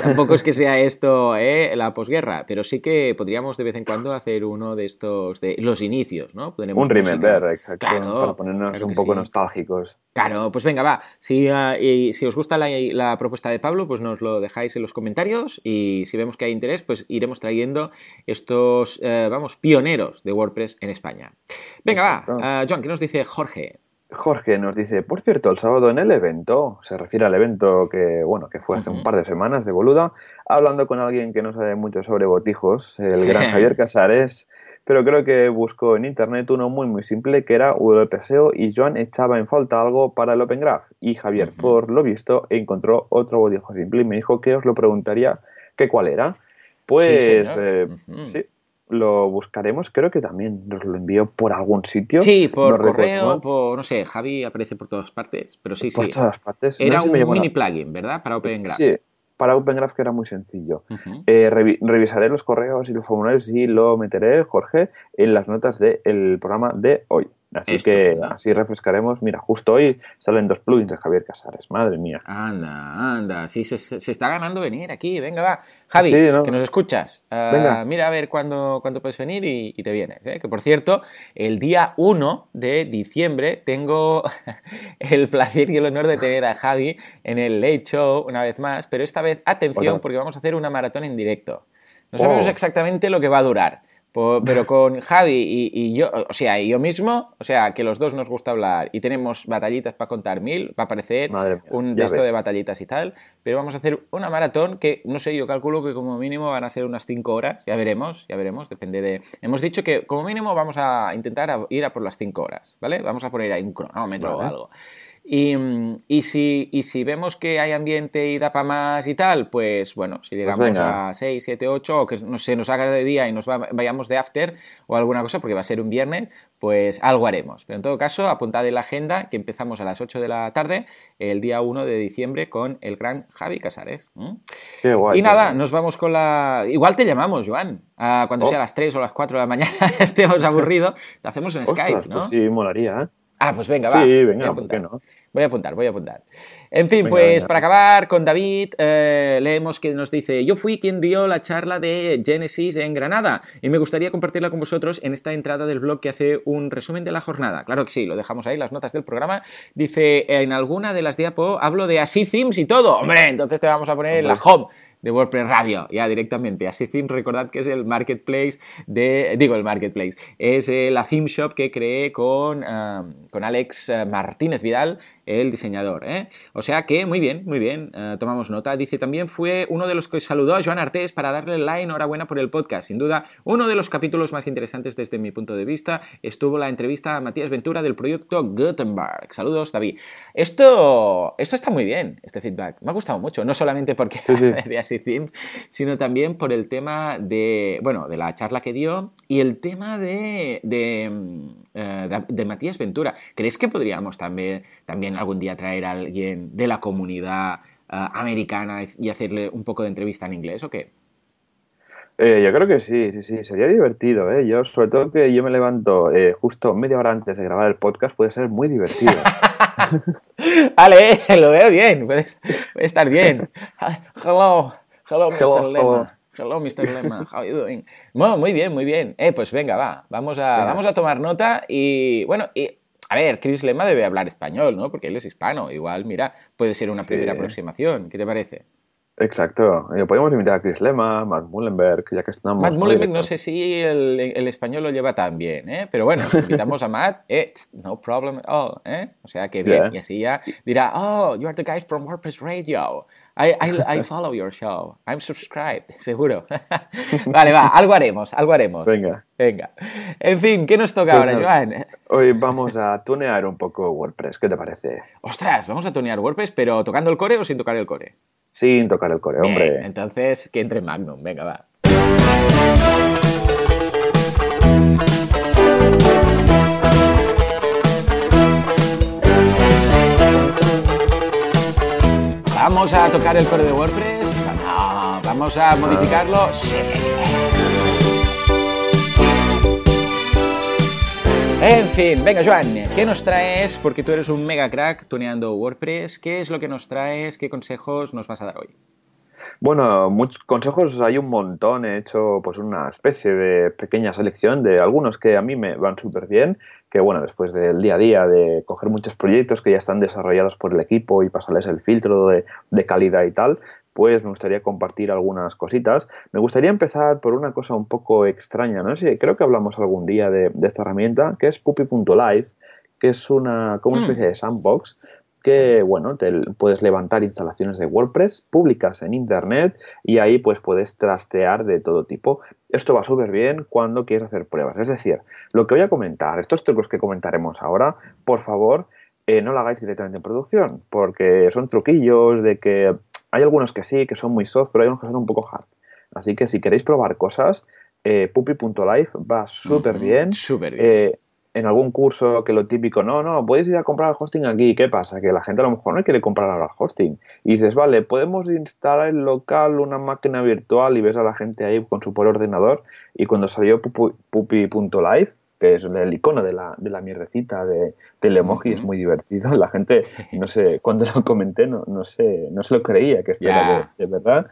tampoco es que sea esto eh, la posguerra pero sí que podríamos de vez en cuando hacer uno de estos, de los inicios, ¿no? un remember, exacto, para ponernos un poco nostálgicos. Claro, pues venga, va. Si, ah, y si os gusta la, propuesta de Pablo, pues nos lo dejáis en los comentarios y si vemos que hay interés, pues iremos trayendo estos, eh, vamos, pioneros de WordPress en España. Venga, va. Uh, Joan, ¿qué nos dice Jorge? Jorge nos dice, por cierto, el sábado en el evento, se refiere al evento que, bueno, que fue hace un par de semanas de Boluda, hablando con alguien que no sabe mucho sobre botijos, el gran *laughs* Javier Casares, pero creo que buscó en internet uno muy muy simple que era WPSEO y Joan echaba en falta algo para el Open Graph y Javier, por lo visto, encontró otro botijo simple y me dijo que os lo preguntaría que cuál era. Pues sí, sí lo buscaremos, creo que también nos lo envió por algún sitio. Sí, por correo, por, no sé, Javi aparece por todas partes, pero sí, por sí. todas partes. Era un mini plugin, ¿verdad? Para OpenGraph. Sí, para OpenGraph que era muy sencillo. Eh, revisaré los correos y los formularios y lo meteré, Jorge, en las notas del programa de hoy. Así que así refrescaremos. Mira, justo hoy salen dos plugins de Javier Casares. Madre mía. Anda, anda. Sí, se, está ganando venir aquí. Venga, va. Javi, que nos escuchas. Ah, mira a ver cuándo, puedes venir y, te vienes. ¿eh? Que por cierto, el día 1 de diciembre tengo *laughs* el placer y el honor de tener a Javi en el Late Show una vez más. Pero esta vez, atención, porque vamos a hacer una maratón en directo. No sabemos oh. exactamente lo que va a durar pero con Javi y, yo, o sea, y yo mismo, o sea, que los dos nos gusta hablar y tenemos batallitas para contar mil, va a aparecer un de de batallitas y tal, pero vamos a hacer una maratón que, no sé, yo calculo que como mínimo van a ser unas 5 horas, ya veremos, ya veremos, depende de... Hemos dicho que como mínimo vamos a intentar ir a por las 5 horas, ¿vale? Vamos a poner ahí un cronómetro o algo. Y, y, si, y si vemos que hay ambiente y da para más y tal, pues bueno, si pues llegamos a 6, 7, 8, o que no se nos haga de día y nos vayamos de after o alguna cosa, porque va a ser un viernes, pues algo haremos. Pero en todo caso, apuntad en la agenda que empezamos a las 8 de la tarde, el día 1 de diciembre, con el gran Javi Casares. Qué guay, y nada, nos vamos con la... Igual te llamamos, Joan, cuando oh. sea a las 3 o las 4 de la mañana, *laughs* estemos aburridos, te hacemos en Skype, ¿no? Pues sí, molaría, ¿eh? Ah, pues venga, va. Sí, venga, ¿por qué no? Voy a apuntar, voy a apuntar. En fin, pues para acabar con David, eh, leemos que nos dice, yo fui quien dio la charla de Genesis en Granada y me gustaría compartirla con vosotros en esta entrada del blog que hace un resumen de la jornada. Claro que sí, lo dejamos ahí, las notas del programa. Dice, en alguna de las diapo hablo de así themes y todo. Hombre, entonces te vamos a poner la home de WordPress Radio, ya directamente. Así theme, recordad que es el marketplace de, digo el marketplace, es eh, la theme shop que creé con, ah, con Alex eh, Martínez Vidal, el diseñador. ¿eh? O sea que, muy bien, muy bien, tomamos nota. Dice, también fue uno de los que saludó a Joan Artés para darle la enhorabuena por el podcast. Sin duda, uno de los capítulos más interesantes desde mi punto de vista estuvo la entrevista a Matías Ventura del proyecto Gutenberg. Saludos, David. Esto, esto está muy bien, este feedback. Me ha gustado mucho, no solamente porque *laughs* sino también por el tema de, bueno, de la charla que dio y el tema de, de, mm, eh, Matías Ventura. ¿Crees que podríamos también, también algún día traer a alguien de la comunidad eh, americana y hacerle un poco de entrevista en inglés o qué? Eh, yo creo que sí, sí, sí, sería divertido, ¿eh? Yo, sobre todo que yo me levanto justo media hora antes de grabar el podcast, puede ser muy divertido. *laughs* vale, lo veo bien, puede, estar bien. Hello, Hello, Mr. Lema. Hello. Mr. Lema. How are you doing? Bueno, muy bien, muy bien. Eh, pues venga, va. Vamos a, vamos a tomar nota y, bueno, y, a ver, Chris Lema debe hablar español, ¿no? Porque él es hispano. Igual, mira, puede ser una primera aproximación. ¿Qué te parece? Exacto. Eh, podemos invitar a Chris Lema, Matt Mullenberg, ya que estamos... Matt Mullenberg no sé si el, el, español lo lleva tan bien, ¿eh? Pero bueno, si invitamos a Matt, eh, no problem at all, ¿eh? O sea, que bien. *laughs* Y así ya dirá, oh, you are the guy from WordPress Radio. I, I, *laughs* follow your show. I'm subscribed, *laughs* seguro. *laughs* vale, va, algo haremos, algo haremos. Venga. Venga. En fin, ¿qué nos toca ahora, Joan? Hoy vamos a tunear un poco WordPress. ¿Qué te parece? Ostras, vamos a tunear WordPress, pero ¿tocando el core o sin tocar el core? Sin tocar el core, hombre. entonces, que entre Magnum. Venga, va. ¿Vamos a tocar el core de WordPress? No, ¿vamos a modificarlo? Sí. En fin, venga Joan, ¿qué nos traes? Porque tú eres un mega crack tuneando WordPress. ¿Qué es lo que nos traes? ¿Qué consejos nos vas a dar hoy? Bueno, muchos consejos hay un montón. He hecho pues una especie de pequeña selección de algunos que a mí me van súper bien. Que bueno, después del día a día de coger muchos proyectos que ya están desarrollados por el equipo y pasarles el filtro de, de calidad y tal, pues me gustaría compartir algunas cositas. Me gustaría empezar por una cosa un poco extraña, ¿no? sé creo que hablamos algún día de, de esta herramienta, que es puppy.live, que es una, como una hmm. especie de sandbox que, bueno, te puedes levantar instalaciones de WordPress públicas en Internet y ahí pues puedes trastear de todo tipo. Esto va súper bien cuando quieres hacer pruebas. Es decir, lo que voy a comentar, estos trucos que comentaremos ahora, por favor, eh, no lo hagáis directamente en producción, porque son truquillos de que hay algunos que sí, que son muy soft, pero hay unos que son un poco hard. Así que si queréis probar cosas, eh, va súper bien. Súper bien. Eh, en algún curso que lo típico, no, no, podéis ir a comprar el hosting aquí. ¿Qué pasa? Que la gente a lo mejor no quiere comprar ahora el hosting. Y dices, vale, podemos instalar en local una máquina virtual y ves a la gente ahí con su por ordenador. Y cuando salió pupi.live, que es el icono de la, de la mierdecita de, del emoji, es muy divertido. La gente, no sé, cuando lo comenté, no, no, sé, no se lo creía que esto era de, verdad.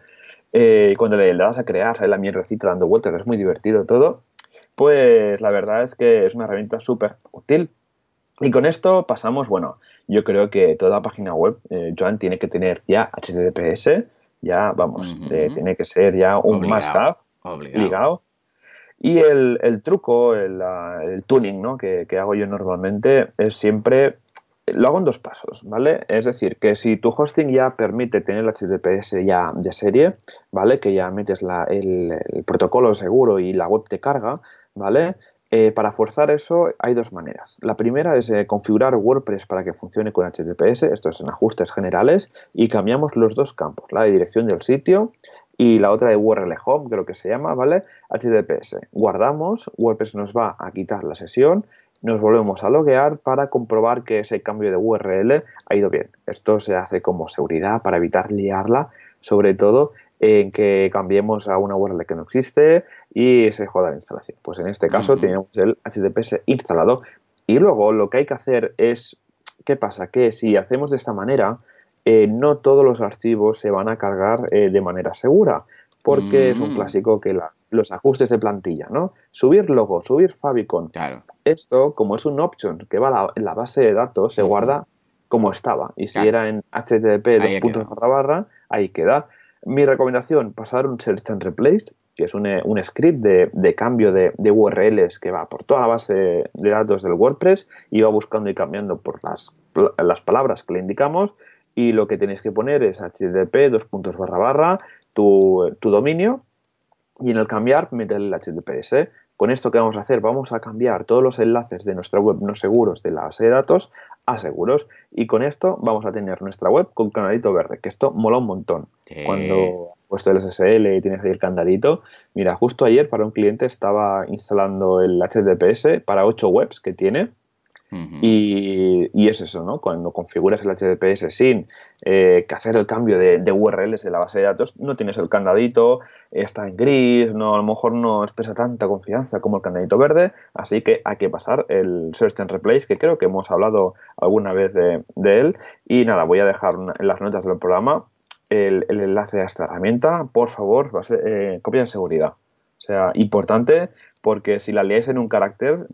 Eh, cuando le, das a crear, sale la mierdecita dando vueltas, es muy divertido todo pues la verdad es que es una herramienta súper útil. Y con esto pasamos, bueno, yo creo que toda página web, eh, Joan, tiene que tener ya HTTPS, ya, vamos, eh, tiene que ser ya un must-have, obligado. Y el, truco, el, tuning ¿no? que, hago yo normalmente es siempre, lo hago en dos pasos, ¿vale? Es decir, que si tu hosting ya permite tener el HTTPS ya de serie, ¿vale? Que ya metes el, protocolo seguro y la web te carga, ¿vale? Eh, para forzar eso hay dos maneras. La primera es eh, configurar WordPress para que funcione con HTTPS, esto es en ajustes generales, y cambiamos los dos campos, la de dirección del sitio y la otra de URL Home, creo que se llama, ¿vale? HTTPS. Guardamos, WordPress nos va a quitar la sesión, nos volvemos a loguear para comprobar que ese cambio de URL ha ido bien. Esto se hace como seguridad para evitar liarla, sobre todo en que cambiemos a una URL que no existe y se joda la instalación. Pues en este caso tenemos el HTTPS instalado y luego lo que hay que hacer es, ¿qué pasa? Que si hacemos de esta manera, eh, no todos los archivos se van a cargar eh, de manera segura, porque es un mm. clásico que los ajustes de plantilla, ¿no? Subir logo, subir favicon. Claro. Esto, como es un option que va en la base de datos, se guarda como estaba. Y si era en HTTP dos puntos barra barra, ahí queda. Mi recomendación, pasar un search and replace, que es un, eh, script de, cambio de, URLs que va por toda la base de datos del WordPress y va buscando y cambiando por las, las palabras que le indicamos y lo que tenéis que poner es http dos puntos barra barra tu, dominio y en el cambiar meter el https con esto que vamos a hacer vamos a cambiar todos los enlaces de nuestra web no seguros de la base de datos a seguros. Y con esto vamos a tener nuestra web con canalito verde que esto mola un montón. Cuando has puesto el SSL y tienes ahí el candadito mira justo ayer para un cliente estaba instalando el https para ocho webs que tiene. Y, es eso, ¿no? Cuando configuras el HTTPS sin eh, que hacer el cambio de, URLs en la base de datos, no tienes el candadito, está en gris, no, a lo mejor no expresa tanta confianza como el candadito verde, así que hay que pasar el Search and Replace, que creo que hemos hablado alguna vez de, él. Y nada, voy a dejar en las notas del programa el, enlace a esta herramienta. Por favor, eh, copia de seguridad. O sea, importante porque si la lees en un carácter,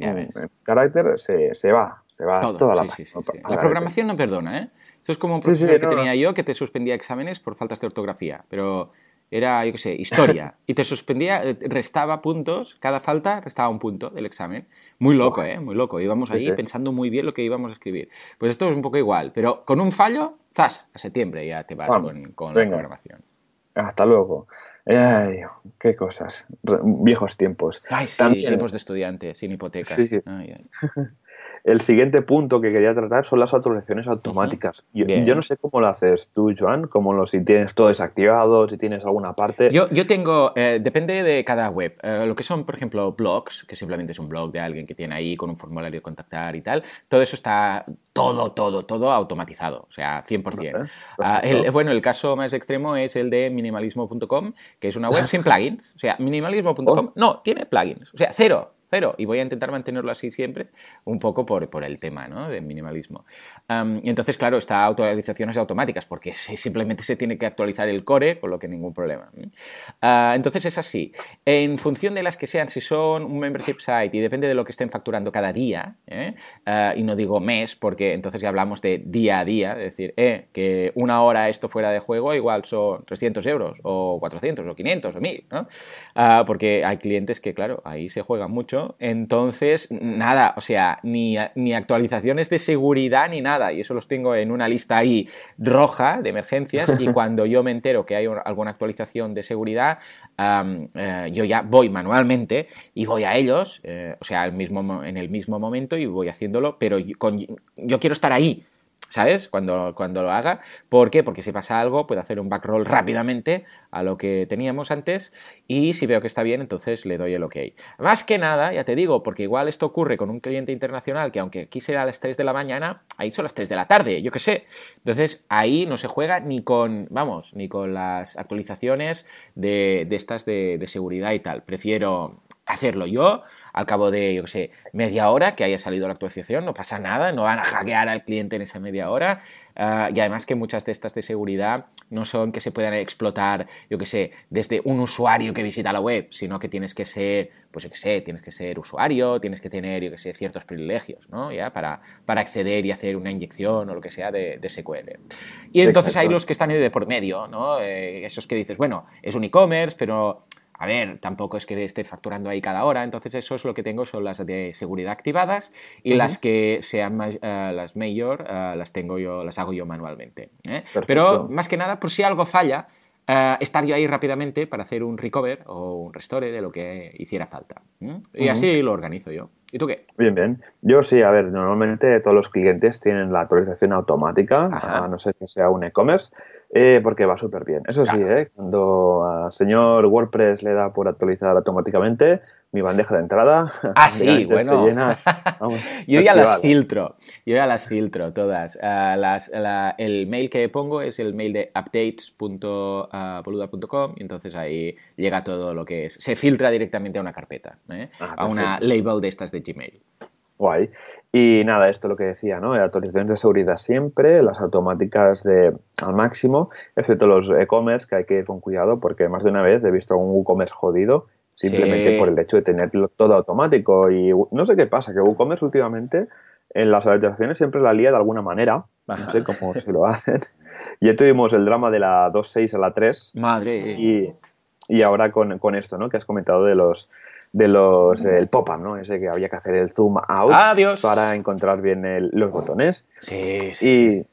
carácter se, se, va, se va toda la sí, La programación no perdona, ¿eh? Esto es como un profesor que tenía yo que te suspendía exámenes por faltas de ortografía, pero era, yo qué sé, historia. *laughs* y te suspendía, eh, restaba puntos, cada falta restaba un punto del examen. Muy loco, ¿eh? Muy loco. Íbamos ahí pensando muy bien lo que íbamos a escribir. Pues esto es un poco igual, pero con un fallo, ¡zas! A septiembre ya te vas con, con la programación. Hasta luego. Ay, qué cosas. Viejos tiempos. Ay, sí, tiempos de estudiante, sin hipotecas. *laughs* El siguiente punto que quería tratar son las autorizaciones automáticas. yo, no sé cómo lo haces tú, Joan, como lo, si tienes todo desactivado, si tienes alguna parte. Yo, yo tengo, eh, depende de cada web. Eh, lo que son, por ejemplo, blogs, que simplemente es un blog de alguien que tiene ahí con un formulario de contactar y tal, todo eso está todo, todo, todo automatizado, o sea, 100%. Ah, bueno, el caso más extremo es el de minimalismo.com, que es una web sin *laughs* plugins. O sea, minimalismo.com oh. no tiene plugins, o sea, cero pero, y voy a intentar mantenerlo así siempre, un poco por, por el tema ¿no? del minimalismo. Y entonces, claro, está actualizaciones automáticas, porque *laughs* simplemente se tiene que actualizar el core, con lo que ningún problema. Ah, entonces es así. En función de las que sean, si son un membership site y depende de lo que estén facturando cada día, ¿eh? ah, y no digo mes, porque entonces ya hablamos de día a día, es decir, eh, que una hora esto fuera de juego igual son 300 euros, o 400, o 500, o 1000, ¿no? Ah, porque hay clientes que, claro, ahí se juegan mucho entonces, nada, o sea, ni, actualizaciones de seguridad ni nada. Y eso los tengo en una lista ahí roja de emergencias. Y *laughs* cuando yo me entero que hay alguna actualización de seguridad, eh, yo ya voy manualmente y voy a ellos, eh, o sea, mismo, en el mismo momento y voy haciéndolo, pero yo quiero estar ahí. ¿Sabes? Cuando, cuando lo haga. ¿Por qué? Porque si pasa algo, puedo hacer un backroll rápidamente a lo que teníamos antes y si veo que está bien, entonces le doy el OK. Más que nada, ya te digo, porque igual esto ocurre con un cliente internacional que aunque aquí sea a las 3 de la mañana, ahí son las 3 de la tarde, yo qué sé. Entonces ahí no se juega ni con, vamos, ni con las actualizaciones de, de estas de, de seguridad y tal. Prefiero hacerlo yo al cabo de, yo qué sé, media hora que haya salido la actualización, no pasa nada, no van a hackear al cliente en esa media hora. Ah, y además que muchas de estas de seguridad no son que se puedan explotar, yo qué sé, desde un usuario que visita la web, sino que tienes que ser, pues yo qué sé, tienes que ser usuario, tienes que tener, yo qué sé, ciertos privilegios, ¿no? Ya, para, para acceder y hacer una inyección o lo que sea de, de SQL. Y entonces hay los que están de por medio, ¿no? Eh, esos que dices, bueno, es un e-commerce, pero a ver, tampoco es que esté facturando ahí cada hora, entonces eso es lo que tengo, son las de seguridad activadas y las que sean uh, las mayor uh, las tengo yo, las hago yo manualmente. ¿eh? Pero más que nada, por si algo falla, uh, estar yo ahí rápidamente para hacer un recover o un restore de lo que hiciera falta. Y así lo organizo yo. ¿Y tú qué? Bien, bien. Yo sí, a ver, normalmente todos los clientes tienen la actualización automática, a no ser que sea un e-commerce, eh, porque va súper bien. Eso sí, ¿eh? cuando al señor WordPress le da por actualizar automáticamente, mi bandeja de entrada. Ah, *laughs* sí, bueno. *laughs* yo ya las filtro, yo ya las filtro todas. Ah, las, el mail que pongo es el mail de updates.boluda.com y entonces ahí llega todo lo que es. Se filtra directamente a una carpeta, ¿eh? ah, a una label de estas de Gmail. Guay. Y nada, esto lo que decía, ¿no? Actualizaciones de seguridad siempre, las automáticas de al máximo, excepto los e-commerce que hay que ir con cuidado porque más de una vez he visto un e-commerce jodido simplemente por el hecho de tenerlo todo automático. Y no sé qué pasa, que WooCommerce últimamente en las actualizaciones siempre la lía de alguna manera. No sé cómo se lo hacen. Ya tuvimos el drama de la 2.6 a la 3. Madre. Y, y ahora con, con, esto, ¿no? Que has comentado de los de los el pop-up, ¿no? Ese que había que hacer el zoom out para encontrar bien los botones. Sí, sí. Y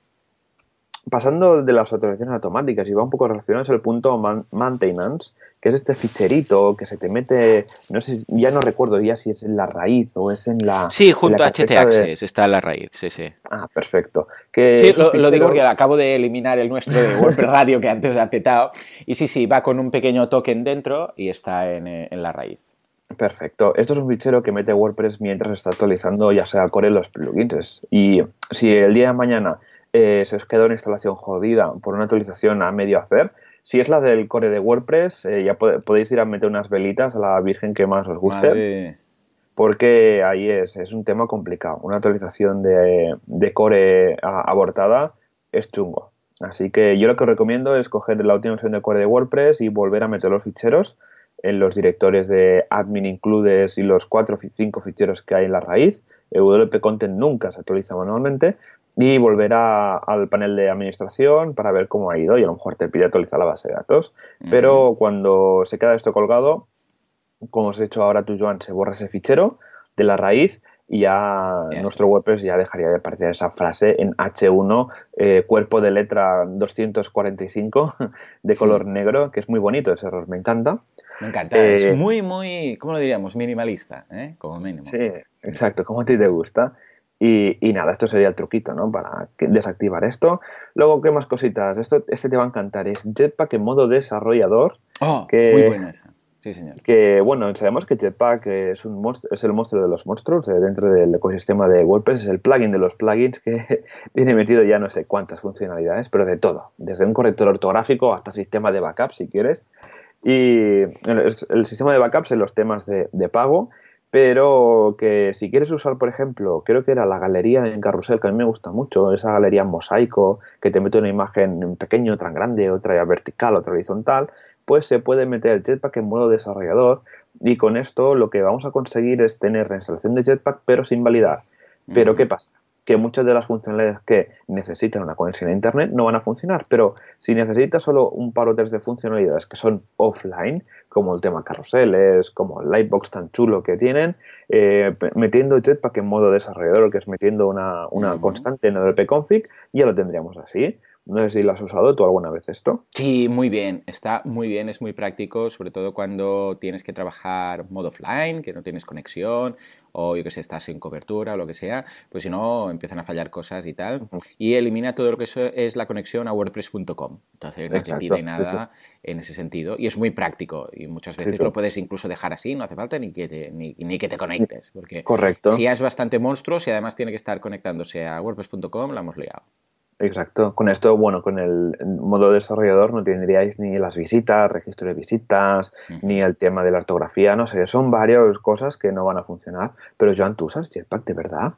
pasando de las autorizaciones automáticas y va un poco relacionado es el punto maintenance, que es este ficherito que se te mete, no sé, ya no recuerdo ya si es en la raíz o es en la... Sí, junto a HT Access está en la raíz, sí, sí. Ah, perfecto. sí, lo, digo porque acabo de eliminar el nuestro de WordPress Radio que antes ha petado y sí, sí, va con un pequeño token dentro y está en, eh, en la raíz. Perfecto. Esto es un fichero que mete WordPress mientras está actualizando ya sea Core los plugins. Y si el día de mañana eh, se os queda una instalación jodida por una actualización a medio hacer, si es la del core de WordPress, eh, ya podéis ir a meter unas velitas a la Virgen que más os guste. Porque ahí es, es un tema complicado. Una actualización de, core abortada es chungo. Así que yo lo que os recomiendo es coger la última versión de core de WordPress y volver a meter los ficheros en los directorios de admin includes y los cuatro o cinco ficheros que hay en la raíz. WP Content nunca se actualiza manualmente, y volver al panel de administración para ver cómo ha ido y a lo mejor te pide actualizar la base de datos. Pero cuando se queda esto colgado, como os he hecho ahora tú, Joan, se borra ese fichero de la raíz y ya, nuestro WordPress ya dejaría de aparecer esa frase en H1, eh, cuerpo de letra 245 *laughs* de color negro, que es muy bonito ese error, me encanta. Me encanta, es eh, muy, muy, ¿cómo lo diríamos? Minimalista, ¿eh? como mínimo. Sí, exacto, como a ti te gusta. Y, nada, esto sería el truquito, ¿no? Para desactivar esto. Luego, ¿qué más cositas? Esto, este te va a encantar. Es Jetpack en modo desarrollador. Oh, muy buena esa. Sí, señor. Que, bueno, sabemos que Jetpack es, un monstruo, es el monstruo de los monstruos eh, dentro del ecosistema de WordPress. Es el plugin de los plugins que *laughs* tiene metido ya no sé cuántas funcionalidades, pero de todo. Desde un corrector ortográfico hasta sistema de backup, si quieres. Y el, el sistema de backups en los temas de, de pago pero que si quieres usar, por ejemplo, creo que era la galería en carrusel, que a mí me gusta mucho, esa galería en mosaico, que te mete una imagen en pequeño, otra en grande, otra vertical, otra horizontal, pues se puede meter el Jetpack en modo desarrollador y con esto lo que vamos a conseguir es tener reinstalación de Jetpack pero sin validar. Pero ¿qué pasa? Que muchas de las funcionalidades que necesitan una conexión a Internet no van a funcionar, pero si necesitas solo un par o tres de funcionalidades que son offline, como el tema carruseles, como el Lightbox tan chulo que tienen, eh, metiendo Jetpack en modo desarrollador, que es metiendo una, constante en el config, ya lo tendríamos así. No sé si lo has usado tú alguna vez esto. Sí, muy bien, está muy bien, es muy práctico, sobre todo cuando tienes que trabajar modo offline, que no tienes conexión, o yo que sé, estás sin cobertura o lo que sea, pues si no, empiezan a fallar cosas y tal. Y elimina todo lo que es la conexión a WordPress.com. Entonces no te pide nada en ese sentido. Y es muy práctico. Y muchas veces lo puedes incluso dejar así, no hace falta ni que te, ni, que te conectes. Porque Correcto. si ya es bastante monstruo, si además tiene que estar conectándose a WordPress.com, la hemos liado. Exacto. Con esto, bueno, con el modo desarrollador no tendríais ni las visitas, registro de visitas, ni el tema de la ortografía, no sé, son varias cosas que no van a funcionar. Pero Joan, ¿tú usas Jetpack de verdad?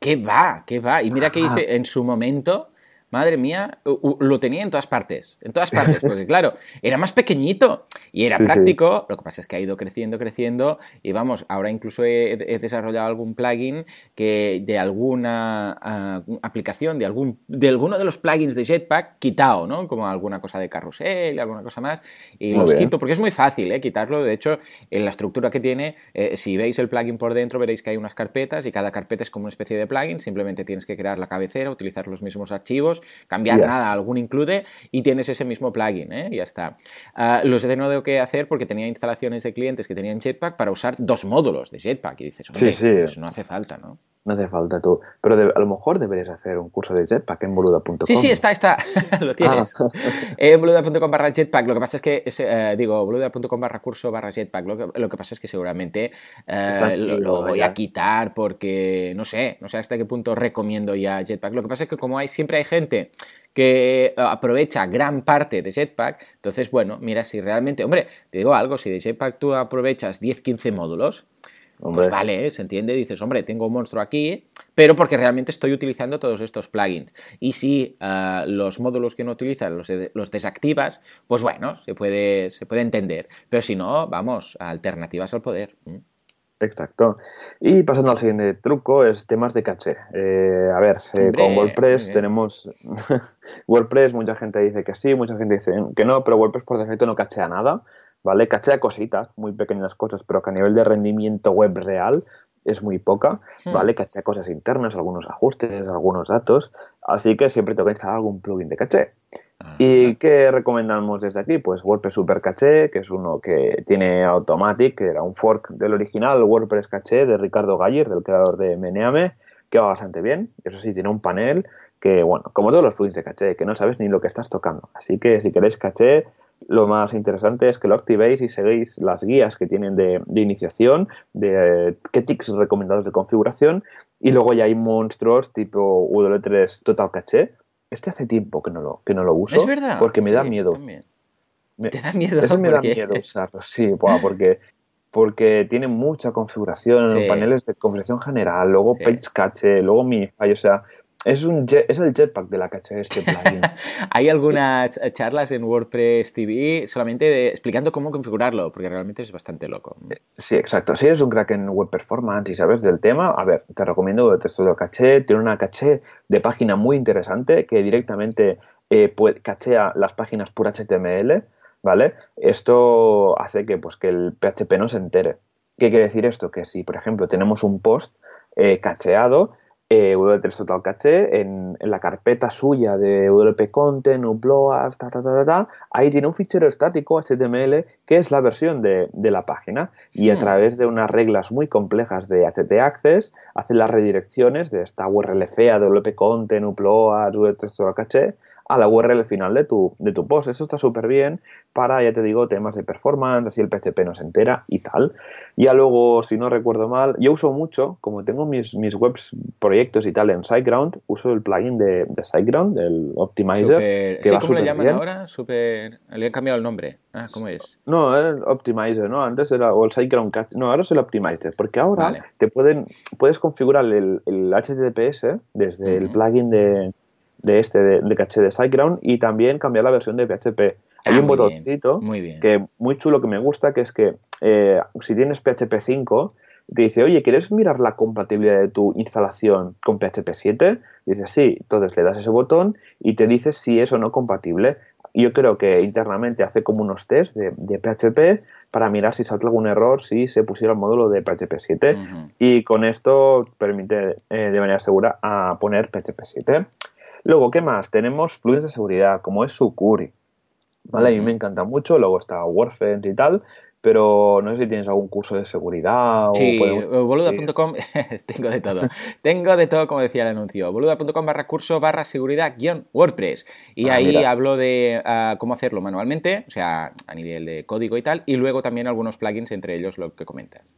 ¿Qué va? ¿Qué va? Y mira que hice en su momento, madre mía, lo tenía en todas partes, en todas partes, porque *laughs* claro, era más pequeñito y era práctico, lo que pasa es que ha ido creciendo, creciendo y vamos, ahora incluso he, desarrollado algún plugin que de alguna ah, aplicación, de, algún, de alguno de los plugins de Jetpack, quitado, ¿no? Como alguna cosa de carrusel, alguna cosa más, y los quito porque es muy fácil, ¿eh? Quitarlo, de hecho, en la estructura que tiene, eh, si veis el plugin por dentro, veréis que hay unas carpetas y cada carpeta es como una especie de plugin, simplemente tienes que crear la cabecera, utilizar los mismos archivos, cambiar nada, algún include y tienes ese mismo plugin, ¿eh? Y ya está. Uh, los he tenido que hacer porque tenía instalaciones de clientes que tenían Jetpack para usar dos módulos de Jetpack y dices, hombre, pues no hace falta, ¿no? No hace falta tú. Pero a lo mejor deberías hacer un curso de Jetpack en boluda.com. Sí, sí, está, está. *laughs* lo tienes. Ah. *laughs* en boluda.com barra Jetpack. Lo que pasa es que, eh, digo, boluda.com barra curso barra Jetpack. Lo que, lo que, pasa es que seguramente eh, lo, voy a quitar porque, no sé, no sé hasta qué punto recomiendo ya Jetpack. Lo que pasa es que como hay siempre hay gente que aprovecha gran parte de Jetpack, entonces, bueno, mira, si realmente, hombre, te digo algo, si de Jetpack tú aprovechas 10-15 módulos, pues vale, se entiende, dices, hombre, tengo un monstruo aquí, pero porque realmente estoy utilizando todos estos plugins. Y si ah, los módulos que no utilizas los, desactivas, pues bueno, se puede, se puede entender. Pero si no, vamos, alternativas al poder. Exacto. Y pasando al siguiente truco, es temas de caché. Eh, a ver, eh, con WordPress tenemos *laughs* WordPress, mucha gente dice que sí, mucha gente dice que no, pero WordPress por defecto no cachea nada. ¿Vale? Cachea cositas, muy pequeñas cosas, pero que a nivel de rendimiento web real es muy poca, hmm. ¿vale? Cachea cosas internas, algunos ajustes, algunos datos, así que siempre que instalar algún plugin de caché. ¿Y qué recomendamos desde aquí? Pues WordPress Super Caché, que es uno que tiene Automatic, que era un fork del original WordPress Caché de Ricardo Galler, del creador de Meneame, que va bastante bien. Eso sí, tiene un panel que, bueno, como todos los plugins de caché, que no sabes ni lo que estás tocando. Así que si queréis caché, lo más interesante es que lo activéis y seguís las guías que tienen de, iniciación, de eh, qué tics recomendados de configuración, y luego ya hay monstruos tipo W3 Total Caché. Este hace tiempo que no lo, que no lo uso. Es verdad. Porque me da miedo. ¿Te da miedo? Eso me da miedo *laughs* usarlo, sí, porque, porque tiene mucha configuración, paneles de configuración general, luego page cache, luego minify, o sea, es, un es el jetpack de la caché este plugin. *laughs* Hay algunas charlas en WordPress TV solamente explicando cómo configurarlo, porque realmente es bastante loco. Eh, sí, exacto. Si eres un crack en web performance y sabes del tema, a ver, te recomiendo WordPress Studio Caché. Tiene una caché de página muy interesante que directamente eh, cachea las páginas por HTML, ¿vale? Esto hace que, pues, que el PHP no se entere. ¿Qué quiere decir esto? Que si, por ejemplo, tenemos un post eh, cacheado, eh, WP3 Total Caché en, la carpeta suya de WP Content, Upload, ta, ta, ta, ta, ahí tiene un fichero estático HTML que es la versión de, la página y a hmm. través de unas reglas muy complejas de HT Access hace las redirecciones de esta URL fea de WP Content, Upload, WP3 Total Caché a la URL final de tu, de tu post. Eso está súper bien para, ya te digo, temas de performance, así el PHP no se entera y tal. Ya luego, si no recuerdo mal, yo uso mucho, como tengo mis, mis webs, proyectos y tal en SiteGround, uso el plugin de, de SiteGround, el Optimizer. Que ¿Cómo le llaman ahora? Super... Le han cambiado el nombre. Ah, ¿cómo es? No, el Optimizer, ¿no? Antes era o el SiteGround No, ahora es el Optimizer, porque ahora te pueden, puedes configurar el, el HTTPS desde el plugin de de este, de, caché de SiteGround y también cambiar la versión de PHP. Hay ah, un botoncito que muy chulo que me gusta, que es que eh, si tienes PHP 5, te dice, oye, ¿quieres mirar la compatibilidad de tu instalación con PHP 7? Dices, sí, entonces le das ese botón y te dice si es o no compatible. Yo creo que internamente hace como unos test de, PHP para mirar si salta algún error si se pusiera el módulo de PHP 7 y con esto permite eh, de manera segura a poner PHP 7. Luego, ¿qué más? Tenemos plugins de seguridad, como es Sucuri. ¿Vale? A mí me encanta mucho, luego está WordFence y tal, pero no sé si tienes algún curso de seguridad o... Sí, boluda.com, *laughs* tengo de todo. tengo de todo, como decía el anuncio. boluda.com barra curso barra seguridad guion WordPress. Y ah, ahí hablo de ah, cómo hacerlo manualmente, o sea, a nivel de código y tal, y luego también algunos plugins, entre ellos lo que comentas.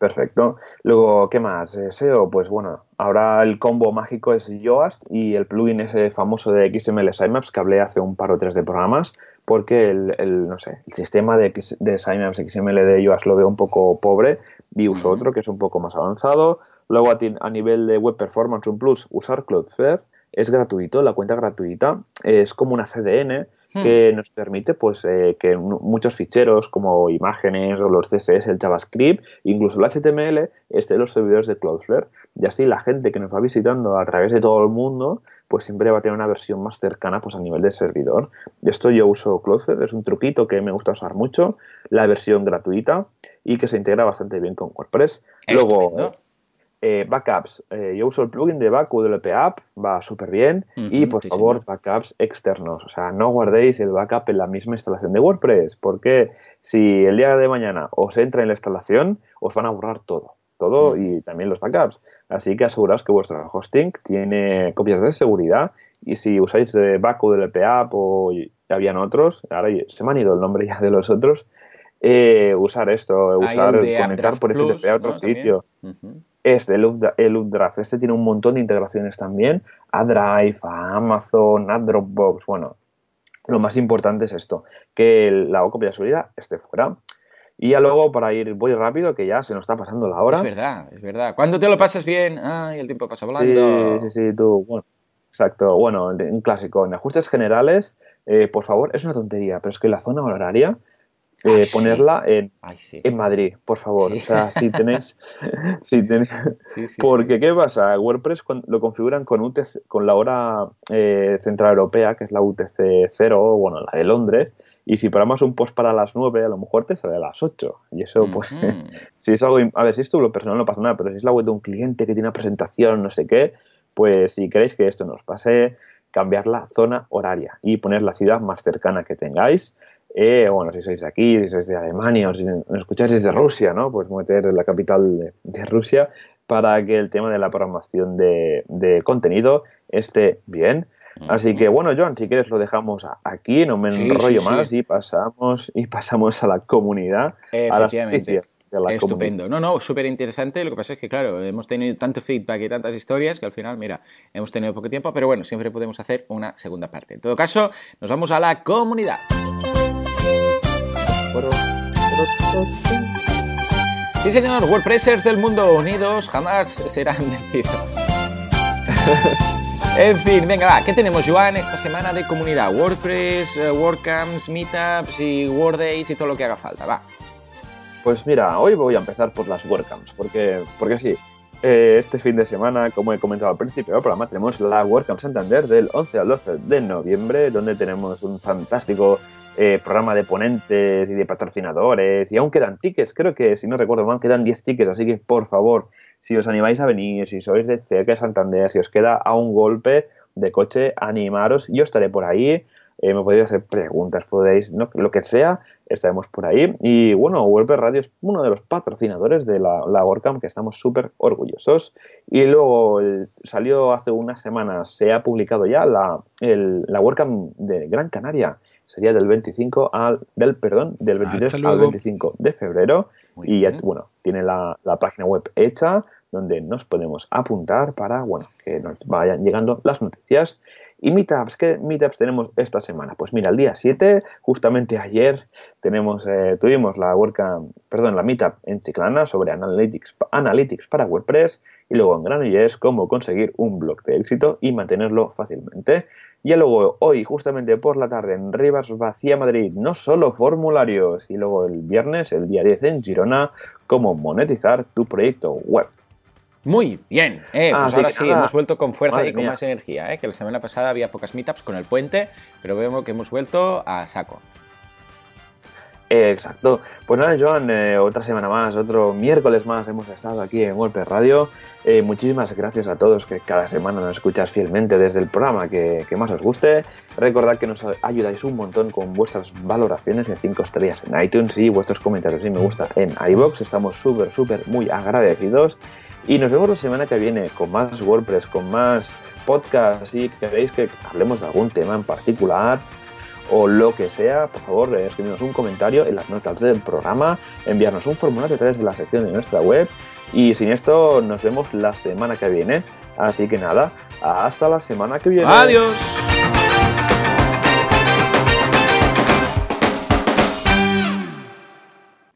Perfecto. Luego, ¿qué más? Eh, SEO, pues bueno, ahora el combo mágico es Yoast y el plugin ese famoso de XML Sitemaps que hablé hace un par o tres de programas, porque el, no sé, el sistema de, de Sitemaps XML de Yoast lo veo un poco pobre y uso otro que es un poco más avanzado. Luego, a, a nivel de web performance, un plus, usar Cloudflare es gratuito, la cuenta gratuita, es como una CDN Hmm. que nos permite pues eh, que muchos ficheros como imágenes o los CSS, el JavaScript, incluso el HTML, estén en los servidores de Cloudflare. Y así la gente que nos va visitando a través de todo el mundo, pues siempre va a tener una versión más cercana pues a nivel de servidor. Y esto yo uso Cloudflare, es un truquito que me gusta usar mucho, la versión gratuita y que se integra bastante bien con WordPress. Luego, eh, backups. Eh, yo uso el plugin de Back App, va súper bien. y por favor, backups externos. O sea, no guardéis el backup en la misma instalación de WordPress, porque si el día de mañana os entra en la instalación, os van a borrar todo. Todo y también los backups. Así que aseguraos que vuestro hosting tiene copias de seguridad. Y si usáis de Back App o habían otros, ahora se me han ido el nombre ya de los otros, eh, usar esto, usar, conectar por FTP a otro sitio. Este, el, Updraft, este tiene un montón de integraciones también a Drive, a Amazon, a Dropbox. Bueno, lo más importante es esto, que la copia de seguridad esté fuera. Y ya luego, para ir muy rápido, que ya se nos está pasando la hora. Es verdad, es verdad. Cuando te lo pasas bien, ay, el tiempo pasa volando. Sí, sí, sí, tú, bueno, exacto. Bueno, un clásico. En ajustes generales, eh, por favor, es una tontería, pero es que la zona horaria eh, ponerla en, en, Madrid, por favor. O sea, si tenéis. *laughs* si tenéis porque, ¿qué pasa? WordPress lo configuran con, UTC, con la hora eh, central europea, que es la UTC 0, bueno, la de Londres. Y si ponemos un post para las 9, a lo mejor te sale a las 8. Y eso, pues, *laughs* si es algo. A ver, si es lo personal no pasa nada, pero si es la web de un cliente que tiene una presentación, no sé qué, pues si queréis que esto nos pase, cambiar la zona horaria y poner la ciudad más cercana que tengáis. Eh, bueno, si sois aquí, si sois de Alemania o si nos escucháis desde Rusia, ¿no? Pues meter la capital de, Rusia para que el tema de la programación de, contenido esté bien. Así que bueno, Joan, si quieres lo dejamos aquí, no me enrollo más y pasamos y pasamos a la comunidad, a las noticias. Estupendo. No, no, súper interesante. Lo que pasa es que, claro, hemos tenido tanto feedback y tantas historias que al final, mira, hemos tenido poco tiempo, pero bueno, siempre podemos hacer una segunda parte. En todo caso, nos vamos a la comunidad. Sí, señor, WordPressers del mundo unidos jamás serán vencidos. *laughs* en fin, venga, va, ¿qué tenemos, Joan, esta semana de comunidad? WordPress, uh, WordCamps, Meetups y WordDays y todo lo que haga falta, va. Pues mira, hoy voy a empezar por las WordCamps, porque, porque sí, eh, este fin de semana, como he comentado al principio del programa, tenemos la WordCamp Santander del 11 al 12 de noviembre, donde tenemos un fantástico eh, programa de ponentes y de patrocinadores, y aún quedan tickets, creo que si no recuerdo mal, quedan 10 tickets, así que por favor, si os animáis a venir, si sois de cerca de Santander, si os queda a un golpe de coche, animaros, yo estaré por ahí, eh, me podéis hacer preguntas, podéis, lo que sea, estaremos por ahí. Y bueno, WordPress Radio es uno de los patrocinadores de la, la WordCamp, que estamos súper orgullosos. Y luego salió hace unas semanas, se ha publicado ya la, la WordCamp de Gran Canaria sería del 25 al, del, perdón, del 23 al 25 de febrero. y ya, bueno, tiene la, página web hecha donde nos podemos apuntar para, bueno, que nos vayan llegando las noticias. Y meetups, ¿qué meetups tenemos esta semana? Pues mira, el día 7, justamente ayer, tenemos, eh, tuvimos la WordCamp, perdón, la meetup en Chiclana sobre Analytics, Analytics para WordPress y luego en Granollers cómo conseguir un blog de éxito y mantenerlo fácilmente. Y luego hoy, justamente por la tarde, en Rivas Vacía Madrid, no solo formularios, y luego el viernes, el día 10 en Girona, cómo monetizar tu proyecto web. Muy bien, eh, pues ahora sí, hemos vuelto con fuerza y con más energía, eh, que la semana pasada había pocas meetups con el puente, pero vemos que hemos vuelto a saco. Exacto. Pues nada, Joan, eh, otra semana más, otro miércoles más hemos estado aquí en WordPress Radio. Eh, muchísimas gracias a todos que cada semana nos escuchas fielmente desde el programa que, más os guste. Recordad que nos ayudáis un montón con vuestras valoraciones de 5 estrellas en iTunes y vuestros comentarios y me gusta en iBox. Estamos súper, súper, muy agradecidos. Y nos vemos la semana que viene con más WordPress, con más podcasts. Si queréis que hablemos de algún tema en particular o lo que sea, por favor, escribirnos un comentario en las notas del programa, enviarnos un formulario a través de la sección de nuestra web y sin esto nos vemos la semana que viene. Así que nada, hasta la semana que viene. Adiós.